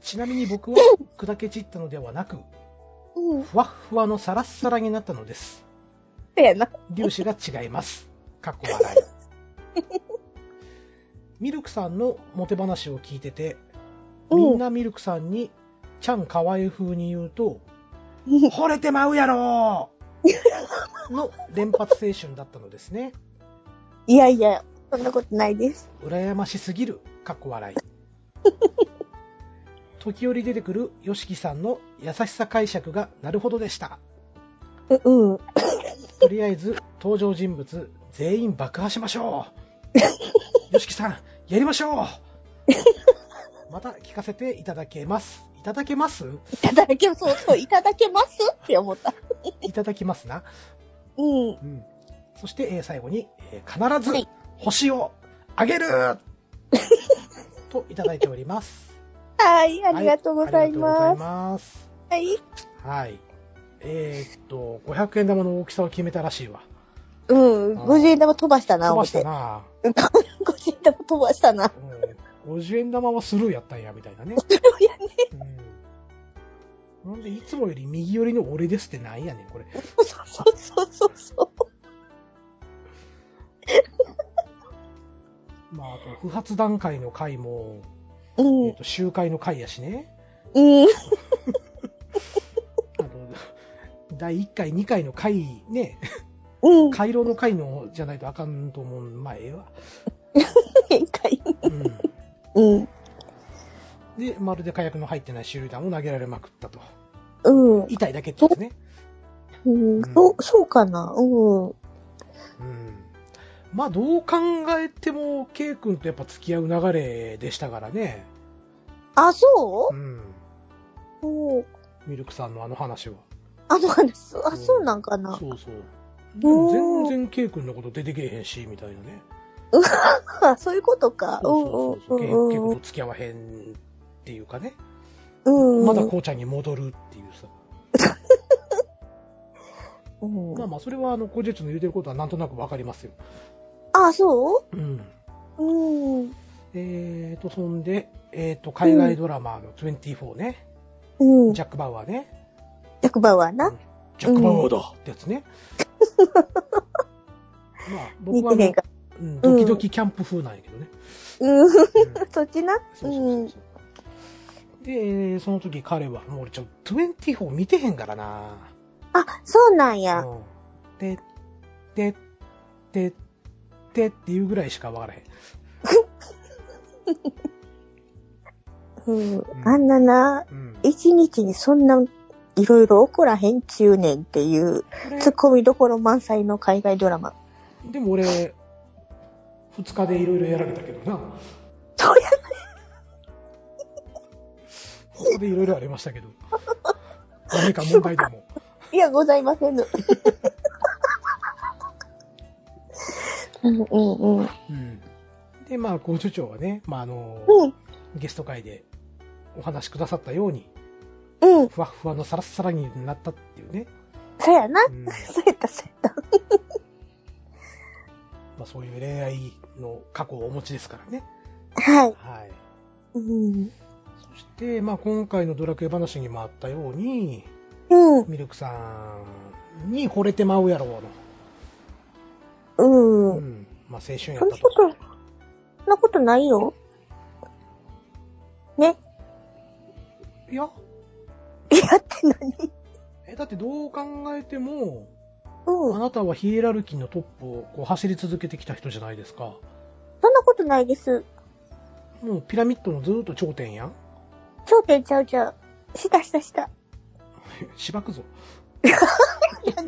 ちなみに僕は砕け散ったのではなく、うん。ふわっふわのサラッサラになったのです。そうやな。粒子が違います。かっこ笑い。ミルクさんのモテ話を聞いてて、みんなミルクさんに、ちゃんかわい風に言うと、惚れてまうやろの連発青春だったのですね。いやいや、そんなことないです。羨ましすぎる、かっこ笑い。時折出てくる YOSHIKI さんの優しさ解釈がなるほどでした。ううん。とりあえず、登場人物全員爆破しましょう。YOSHIKI さん、やりましょうまた聞かせていただけます。いただけます？いただけ、そうそう、いただけますって思った。いただきますな。うん。うん。そして、えー最後に、えー必ずはい星をあげる といただいております。はい、ありがとうございます。はい。はい。えーっと、500円玉の大きさを決めたらしいわ。うん。50円玉飛ばしたな、飛ば。してたな。50 円玉飛ばしたな。うん。50円玉はスルーやったんや、みたいなね。それをやね。うん。なんで、いつもより右寄りの俺ですってなんやねん、これ。そうそうそうそうそう。まあ、あと、不発段階の回も、うえんっ、。と、集会の回やしね。うん。あの、第1回、2回の回ね、うん。回廊の回のじゃないとあかんと思う。まあ、ええわ。うん。うん。で、まるで火薬の入ってない手榴弾を投げられまくったと。うん。痛いだけってですね。うん。そう、そうかな。うん。うん。まあ、どう考えても、K 君とやっぱ付き合う流れでしたからね。あ、そう？うん。うん。ミルクさんのあの話は。あの話、あ、そうなんかな？そうそう。でも全然 K 君のこと出てけえへんし、みたいなね。あ、そういうことか。うそうそうそう。K 君と付き合わへんっていうかね。うん。うん。まだこうちゃんに戻るっていうさ。うん。まあまあ、それはあの、工事長の言うてることはなんとなくわかりますよ。あ、そう？ん。ううん。えーと、そんで、えーと、海外ドラマの24ね。うん。ジャック・バウアーね。役場はな？ジャック・バウアーだってやつね。まあ、僕はあの似てへんか。うん、ドキドキキャンプ風なんやけどね。うん。うん そっちな？そうそうそうそう。で、その時彼は、もう俺ちょ、24見てへんからな。あ、そうなんや。うん。で、で、で、でっていうぐらいしかわからへん。うん。あんなな、うん。一日にそんないろいろ起こらへんちゅうねんっていう、ツッコミどころ満載の海外ドラマ。でも俺、二日でいろいろやられたけどな。そうや。ここでいろいろありましたけど。何か問題でも。いや、ございませぬ。うんうんうん。うん。で、まあ、工場長はね、まあ、あの、うん。ゲスト会でお話しくださったように、うん。ふわっふわのサラッサラになったっていうね。そうやな。うん。そうやった、そうやった。まあ、そういう恋愛の過去をお持ちですからね。はい。はい。うん。そして、まあ、今回のドラクエ話にもあったように、うん。ミルクさんに惚れてまうやろうの。うん。うん。まあ、青春やそんな。こと、そんなことないよ。ね。いや、いやって何？え、だってどう考えても、うん。あなたはヒエラルキーのトップをこう走り続けてきた人じゃないですか。そんなことないです。もうピラミッドのずーっと頂点やん。頂点ちゃうちゃう。したしたした。しばくぞ。あ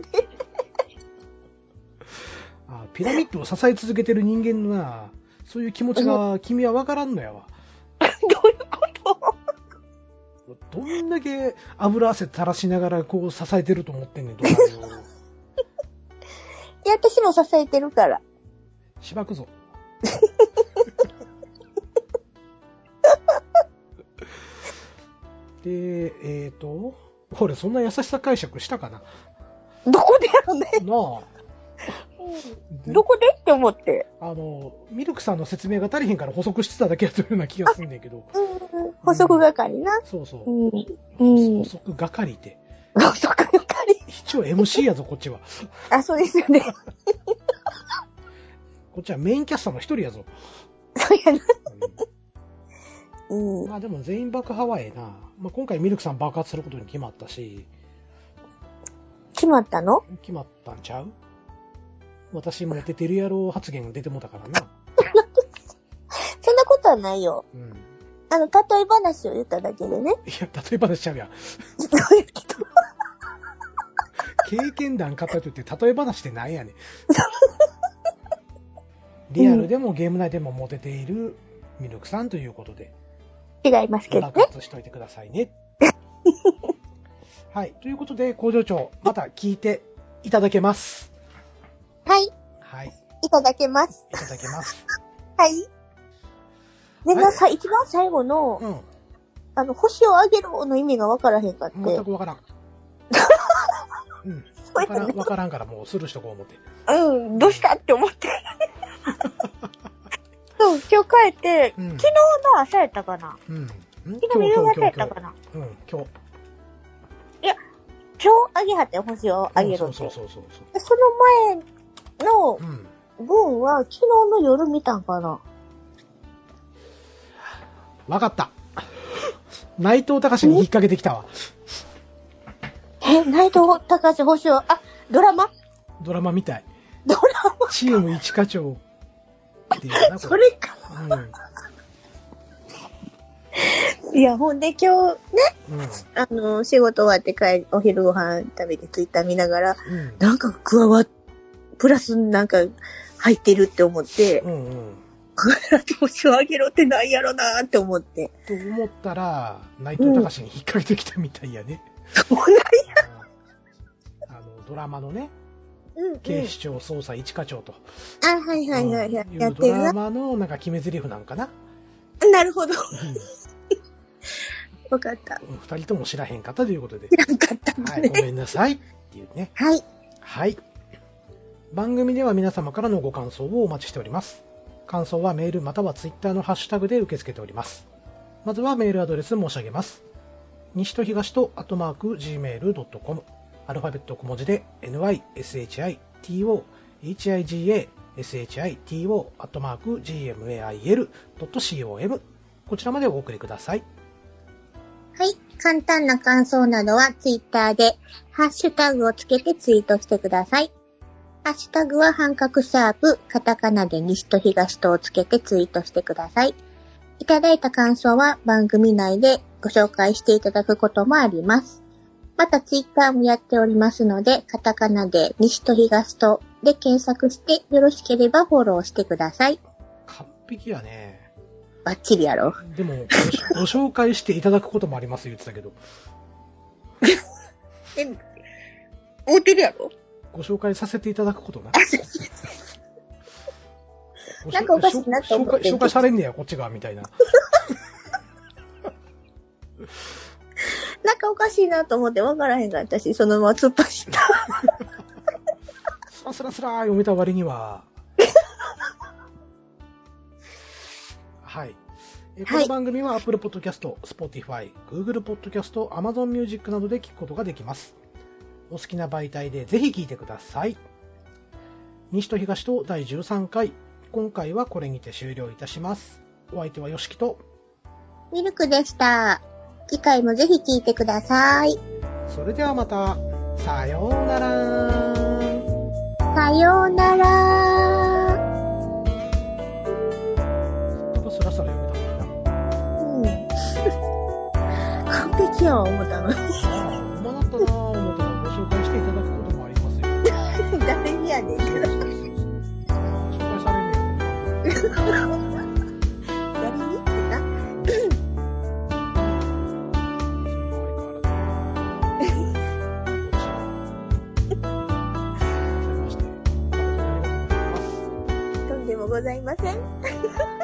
ピラミッドを支え続けてる人間のな、そういう気持ちが君はわからんのやわ。どういうこと？どんだけ油汗垂らしながらこう支えてると思ってんねん、ど ういや、私も支えてるから。しばくぞ。で、えっ、ー、と、俺そんな優しさ解釈したかな？どこでやろうね。なあ。どこで？って思って。あの、ミルクさんの説明が足りへんから補足してただけやというような気がするんだけど。うん。補足係な。そうそうう。ん。うん補。足係って。補足係。一応 MC やぞ、こっちは。あ、そうですよね。こっちはメインキャスターの一人やぞ。そうやな。ううんん。まあでも全員爆破はええな。まあ今回ミルクさん爆発することに決まったし、決まったの？決まったんちゃう？私モテてるやろ発言出てもたからな。そんなことはないよ。うん。いあの、例え話を言っただけでね。や、例えばでしちゃうやん。そういう人経験談語ると言って例え話ってなんやねん。リアルでもゲーム内でもモテているミルクさんということで、違いますけど爆ね。発しといてくださいね。はい。ということで、工場長、また聞いていただけます。はい。はい。いただけます。いただけます。はい。でもさ、一番最後の、うん。あの、星をあげろの意味がわからへんかって。全くわからん。うん。わからん、わからんからもうスルーしとこう思って。うん、どうしたって思って。そう、今日帰って、うん。昨日の朝やったかなうん。ん昨日の夕方やったかなうん、今日。今日あげはって星をあげろって。そうそうそうそうでその前の。分は昨日の夜見たんかな？わかった。内藤隆に引っ掛けてきたわ。え、内藤隆星を、あ、ドラマ？ドラマみたい。ドラチーム一課長っていうかな、マこそれか。うん。いや、ほんで今日ね、うん。あの、仕事終わって帰り、お昼ご飯食べてツイッター見ながら、うん。なんか加わっ、プラスなんか入ってるって思って、うんうん。星をあげろってないやろなって思って。と思ったら、内藤隆に引っ掛けてきたみたいやね。そうなんや。あの、ドラマのね、うん、うん。警視庁捜査一課長と。あ、はいはいはいはい。うんやってるドラマのなんか決め台詞なんかな。なるほど。わかった。うん二人とも知らへんかったということで。知らんかったんだはい、ね。ごめんなさいっていうね。はい。はい。番組では皆様からのご感想をお待ちしております。感想はメールまたはツイッターのハッシュタグで受け付けております。まずはメールアドレス申し上げます。西と東とアットマーク gmail.com アルファベット小文字で nyshito higa shito アットマーク gmail.com こちらまでお送りください。はい。簡単な感想などはツイッターで、ハッシュタグをつけてツイートしてください。ハッシュタグは半角シャープ、カタカナで西と東とをつけてツイートしてください。いただいた感想は番組内でご紹介していただくこともあります。またツイッターもやっておりますので、カタカナで西と東とで検索してよろしければフォローしてください。完璧やね。バッチリやろ。でもご、ご紹介していただくこともあります言ってたけど、え、合うてるやろご紹介させていただくことな。ご なんかおかしいなって思って紹介紹介されんねや、こっちが、みたいな。なんかおかしいなと思って分からへんから私そのまま突っ走った。スラスラスラー読めた割には。はい。えこの番組は Apple Podcast、Spotify、Google Podcast、Amazon Music などで聞くことができます。お好きな媒体でぜひ聞いてください。西と東と第13回。今回はこれにて終了いたします。お相手はよしきと、ミルクでした。次回もぜひ聞いてください。それではまた、さようなら。さようなら。完璧やわ、思ったのに。ああ、うまなったなやねん。とんでもございません。